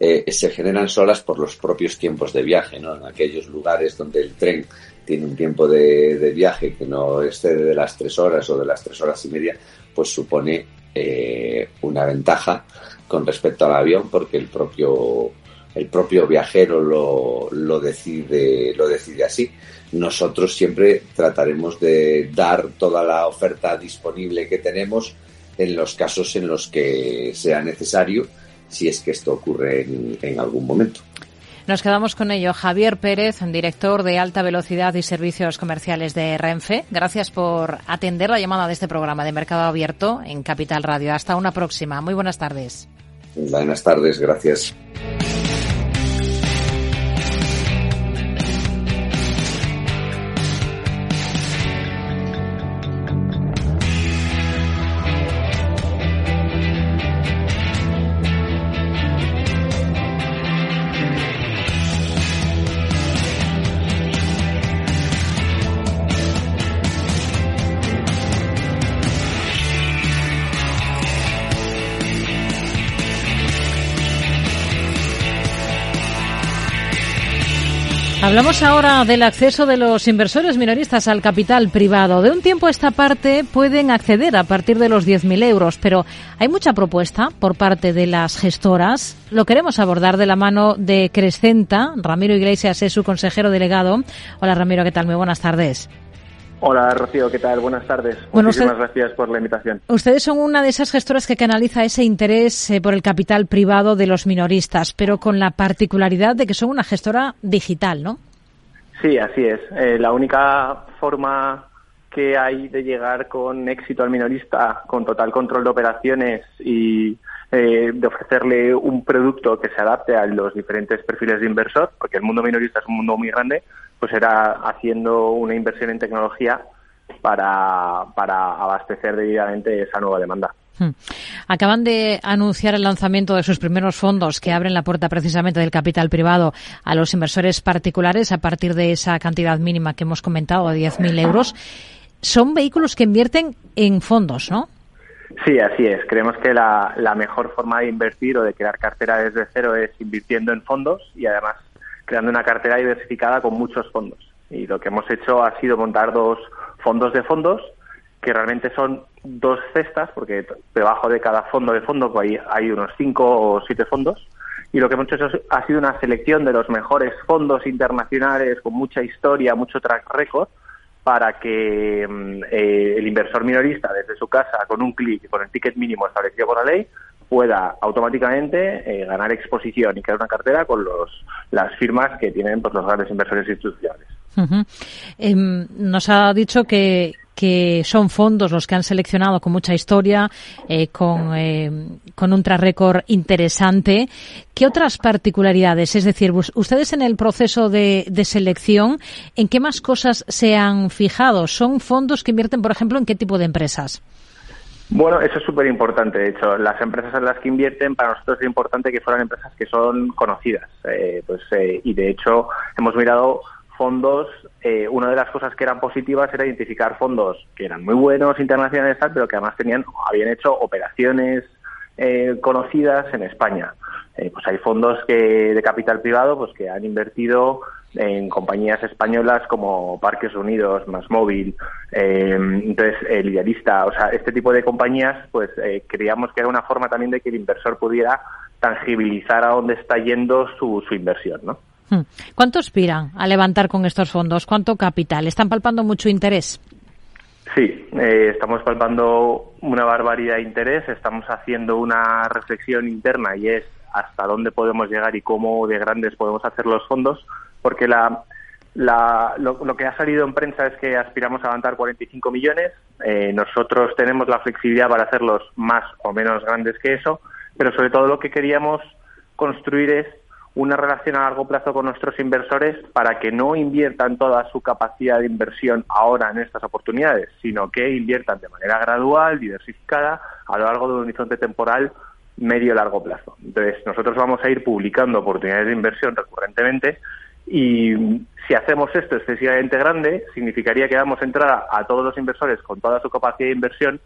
eh, se generan solas por los propios tiempos de viaje, ¿no? En aquellos lugares donde el tren tiene un tiempo de, viaje que no excede de las tres horas o de las tres horas y media, pues supone eh, una ventaja con respecto al avión porque el propio el propio viajero lo, lo decide lo decide así. Nosotros siempre trataremos de dar toda la oferta disponible que tenemos en los casos en los que sea necesario si es que esto ocurre en, algún momento. Nos quedamos con ello. Javier Pérez, director de Alta Velocidad y Servicios Comerciales de Renfe. Gracias por atender la llamada de este programa de Mercado Abierto en Capital Radio. Hasta una próxima. Muy buenas tardes. Buenas tardes, gracias. Hablamos ahora del acceso de los inversores minoristas al capital privado. De un tiempo a esta parte pueden acceder a partir de los 10.000 euros, pero hay mucha propuesta por parte de las gestoras. Lo queremos abordar de la mano de Crescenta. Ramiro Iglesias es su consejero delegado. Hola Ramiro, ¿qué tal? Muy buenas tardes. Hola Rocío, ¿qué tal? Buenas tardes. Muchísimas gracias por la invitación. Ustedes son una de esas gestoras que canaliza ese interés eh, por el capital privado de los minoristas, pero con la particularidad de que son una gestora digital, ¿no? Sí, así es. Eh, la única forma que hay de llegar con éxito al minorista, con total control de operaciones y eh, de ofrecerle un producto que se adapte a los diferentes perfiles de inversor, porque el mundo minorista es un mundo muy grande, pues era haciendo una inversión en tecnología para, para abastecer debidamente esa nueva demanda. Hmm. Acaban de anunciar el lanzamiento de sus primeros fondos que abren la puerta precisamente del capital privado a los inversores particulares a partir de esa cantidad mínima que hemos comentado de 10.000 euros. Son vehículos que invierten en fondos, ¿no? Sí, así es. Creemos que la, la mejor forma de invertir o de crear cartera desde cero es invirtiendo en fondos y además creando una cartera diversificada con muchos fondos. Y lo que hemos hecho ha sido montar dos fondos de fondos que realmente son dos cestas, porque debajo de cada fondo de fondo pues hay, unos cinco o siete fondos. Y lo que hemos hecho ha sido una selección de los mejores fondos internacionales con mucha historia, mucho track record, para que mm, eh, el inversor minorista desde su casa, con un clic y con el ticket mínimo establecido por la ley, pueda automáticamente eh, ganar exposición y crear una cartera con los, las firmas que tienen pues, los grandes inversores institucionales. Em, nos ha dicho que, que son fondos los que han seleccionado con mucha historia, eh, con, eh, con un track record interesante. ¿Qué otras particularidades? Es decir, ustedes en el proceso de, de, selección, ¿en qué más cosas se han fijado? ¿Son fondos que invierten, por ejemplo, en qué tipo de empresas? Bueno, eso es súper importante. De hecho, las empresas en las que invierten, para nosotros es importante que fueran empresas que son conocidas. Eh, pues, y de hecho, hemos mirado fondos, eh, una de las cosas que eran positivas era identificar fondos que eran muy buenos internacionales, pero que además tenían, habían hecho operaciones eh, conocidas en España. Eh, pues hay fondos que de capital privado pues que han invertido en compañías españolas como Parques Unidos, Más Móvil, eh, entonces el idealista, o sea, este tipo de compañías, pues eh, creíamos que era una forma también de que el inversor pudiera tangibilizar a dónde está yendo su, su inversión, ¿no? Hmm. ¿Cuánto aspiran a levantar con estos fondos? ¿Cuánto capital? ¿Están palpando mucho interés? Sí, eh, estamos palpando una barbaridad de interés, estamos haciendo una reflexión interna y es hasta dónde podemos llegar y cómo de grandes podemos hacer los fondos, porque la, lo, que ha salido en prensa es que aspiramos a levantar 45 millones. Eh, nosotros tenemos la flexibilidad para hacerlos más o menos grandes que eso, pero sobre todo lo que queríamos construir es una relación a largo plazo con nuestros inversores para que no inviertan toda su capacidad de inversión ahora en estas oportunidades, sino que inviertan de manera gradual, diversificada, a lo largo de un horizonte temporal medio largo plazo. Entonces, nosotros vamos a ir publicando oportunidades de inversión recurrentemente y si hacemos esto excesivamente grande, significaría que damos entrada a todos los inversores con toda su capacidad de inversión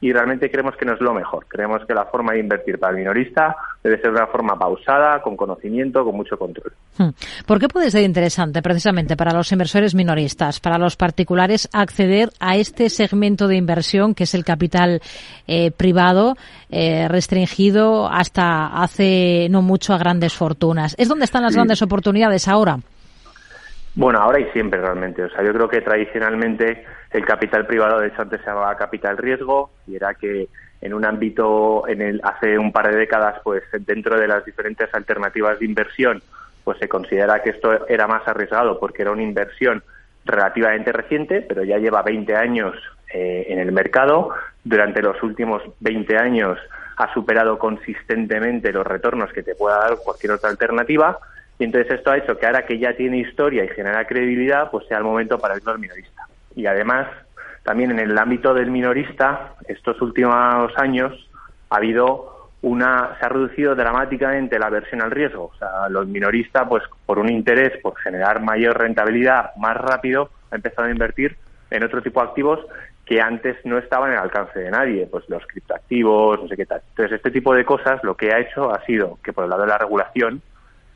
y realmente creemos que no es lo mejor. Creemos que la forma de invertir para el minorista debe ser de una forma pausada, con conocimiento, con mucho control. Hmm. ¿Por qué puede ser interesante precisamente para los inversores minoristas, para los particulares, acceder a este segmento de inversión que es el capital eh, privado eh, restringido hasta hace no mucho a grandes fortunas? ¿Es donde están las grandes oportunidades ahora? Bueno, ahora y siempre realmente. O sea, yo creo que tradicionalmente el capital privado, de hecho, antes se llamaba capital riesgo y era que en un ámbito, en el, hace un par de décadas, pues dentro de las diferentes alternativas de inversión, pues se considera que esto era más arriesgado porque era una inversión relativamente reciente, pero ya lleva 20 años eh, en el mercado. Durante los últimos 20 años ha superado consistentemente los retornos que te pueda dar cualquier otra alternativa. Y entonces esto ha hecho que ahora que ya tiene historia y genera credibilidad, pues sea el momento para el minorista y además también en el ámbito del minorista estos últimos años ha habido una se ha reducido dramáticamente la aversión al riesgo, o sea, los minoristas pues por un interés por generar mayor rentabilidad más rápido han empezado a invertir en otro tipo de activos que antes no estaban en el alcance de nadie, pues los criptoactivos, no sé qué tal. Entonces, este tipo de cosas lo que ha hecho ha sido que por el lado de la regulación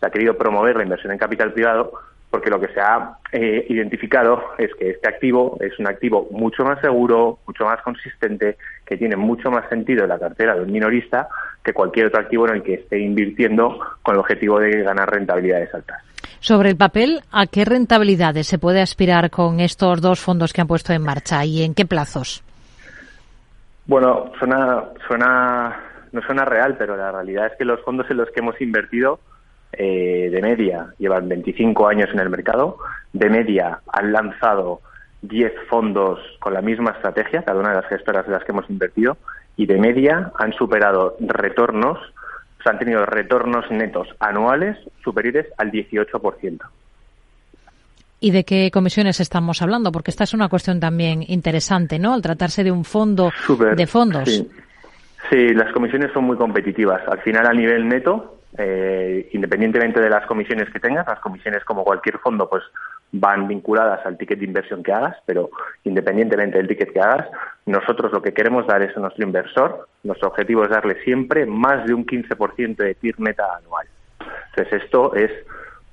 se ha querido promover la inversión en capital privado porque lo que se ha eh, identificado es que este activo es un activo mucho más seguro, mucho más consistente, que tiene mucho más sentido en la cartera de un minorista que cualquier otro activo en el que esté invirtiendo con el objetivo de ganar rentabilidades altas. Sobre el papel, ¿a qué rentabilidades se puede aspirar con estos dos fondos que han puesto en marcha y en qué plazos? Bueno, suena, suena, no suena real, pero la realidad es que los fondos en los que hemos invertido eh, de media llevan 25 años en el mercado, de media han lanzado 10 fondos con la misma estrategia, cada una de las gestoras de las que hemos invertido, y de media han superado retornos, o sea, han tenido retornos netos anuales superiores al 18%. ¿Y de qué comisiones estamos hablando? Porque esta es una cuestión también interesante, ¿no? Al tratarse de un fondo de fondos. Sí. sí, las comisiones son muy competitivas. Al final, a nivel neto, eh, independientemente de las comisiones que tengas, las comisiones como cualquier fondo pues van vinculadas al ticket de inversión que hagas, pero independientemente del ticket que hagas, nosotros lo que queremos dar es a nuestro inversor, nuestro objetivo es darle siempre más de un 15% de TIR neta anual. Entonces esto es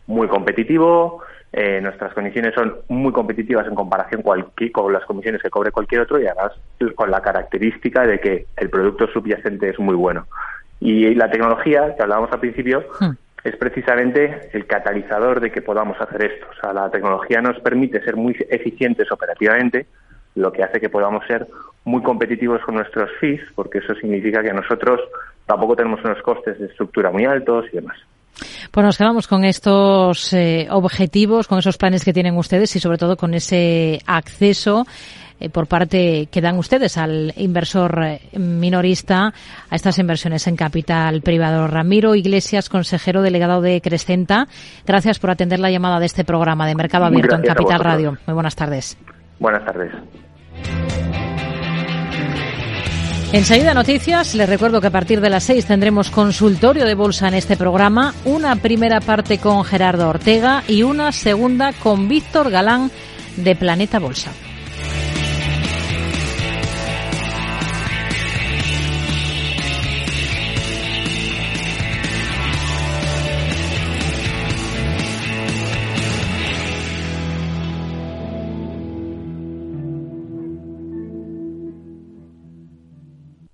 muy competitivo, eh, nuestras condiciones son muy competitivas en comparación con las comisiones que cobre cualquier otro y además con la característica de que el producto subyacente es muy bueno. Y la tecnología, que hablábamos al principio, hmm. es precisamente el catalizador de que podamos hacer esto. O sea, la tecnología nos permite ser muy eficientes operativamente, lo que hace que podamos ser muy competitivos con nuestros fees, porque eso significa que nosotros tampoco tenemos unos costes de estructura muy altos y demás. Pues nos quedamos con estos eh, objetivos, con esos planes que tienen ustedes y sobre todo con ese acceso eh, por parte que dan ustedes al inversor eh, minorista a estas inversiones en capital privado. Ramiro Iglesias, consejero delegado de Crescenta, gracias por atender la llamada de este programa de Mercado Abierto en Capital Radio. Muy buenas tardes. Buenas tardes. Enseguida noticias, les recuerdo que a partir de las seis tendremos consultorio de bolsa en este programa, una primera parte con Gerardo Ortega y una segunda con Víctor Galán de Planeta Bolsa.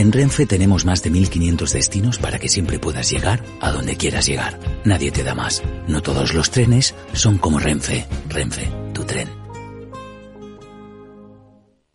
En Renfe tenemos más de 1500 destinos para que siempre puedas llegar a donde quieras llegar. Nadie te da más. No todos los trenes son como Renfe. Renfe, tu tren.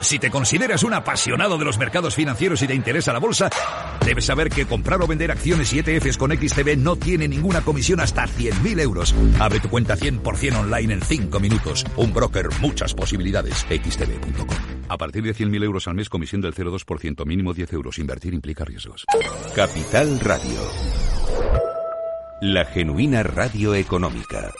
Si te consideras un apasionado de los mercados financieros y te interesa la bolsa, debes saber que comprar o vender acciones y ETFs con XTB no tiene ninguna comisión hasta 100.000 euros. Abre tu cuenta 100% online en 5 minutos. Un broker, muchas posibilidades. XTB.com. A partir de 100.000 euros al mes, comisión del 0,2%, mínimo 10 euros. Invertir implica riesgos. Capital Radio. La genuina radio económica.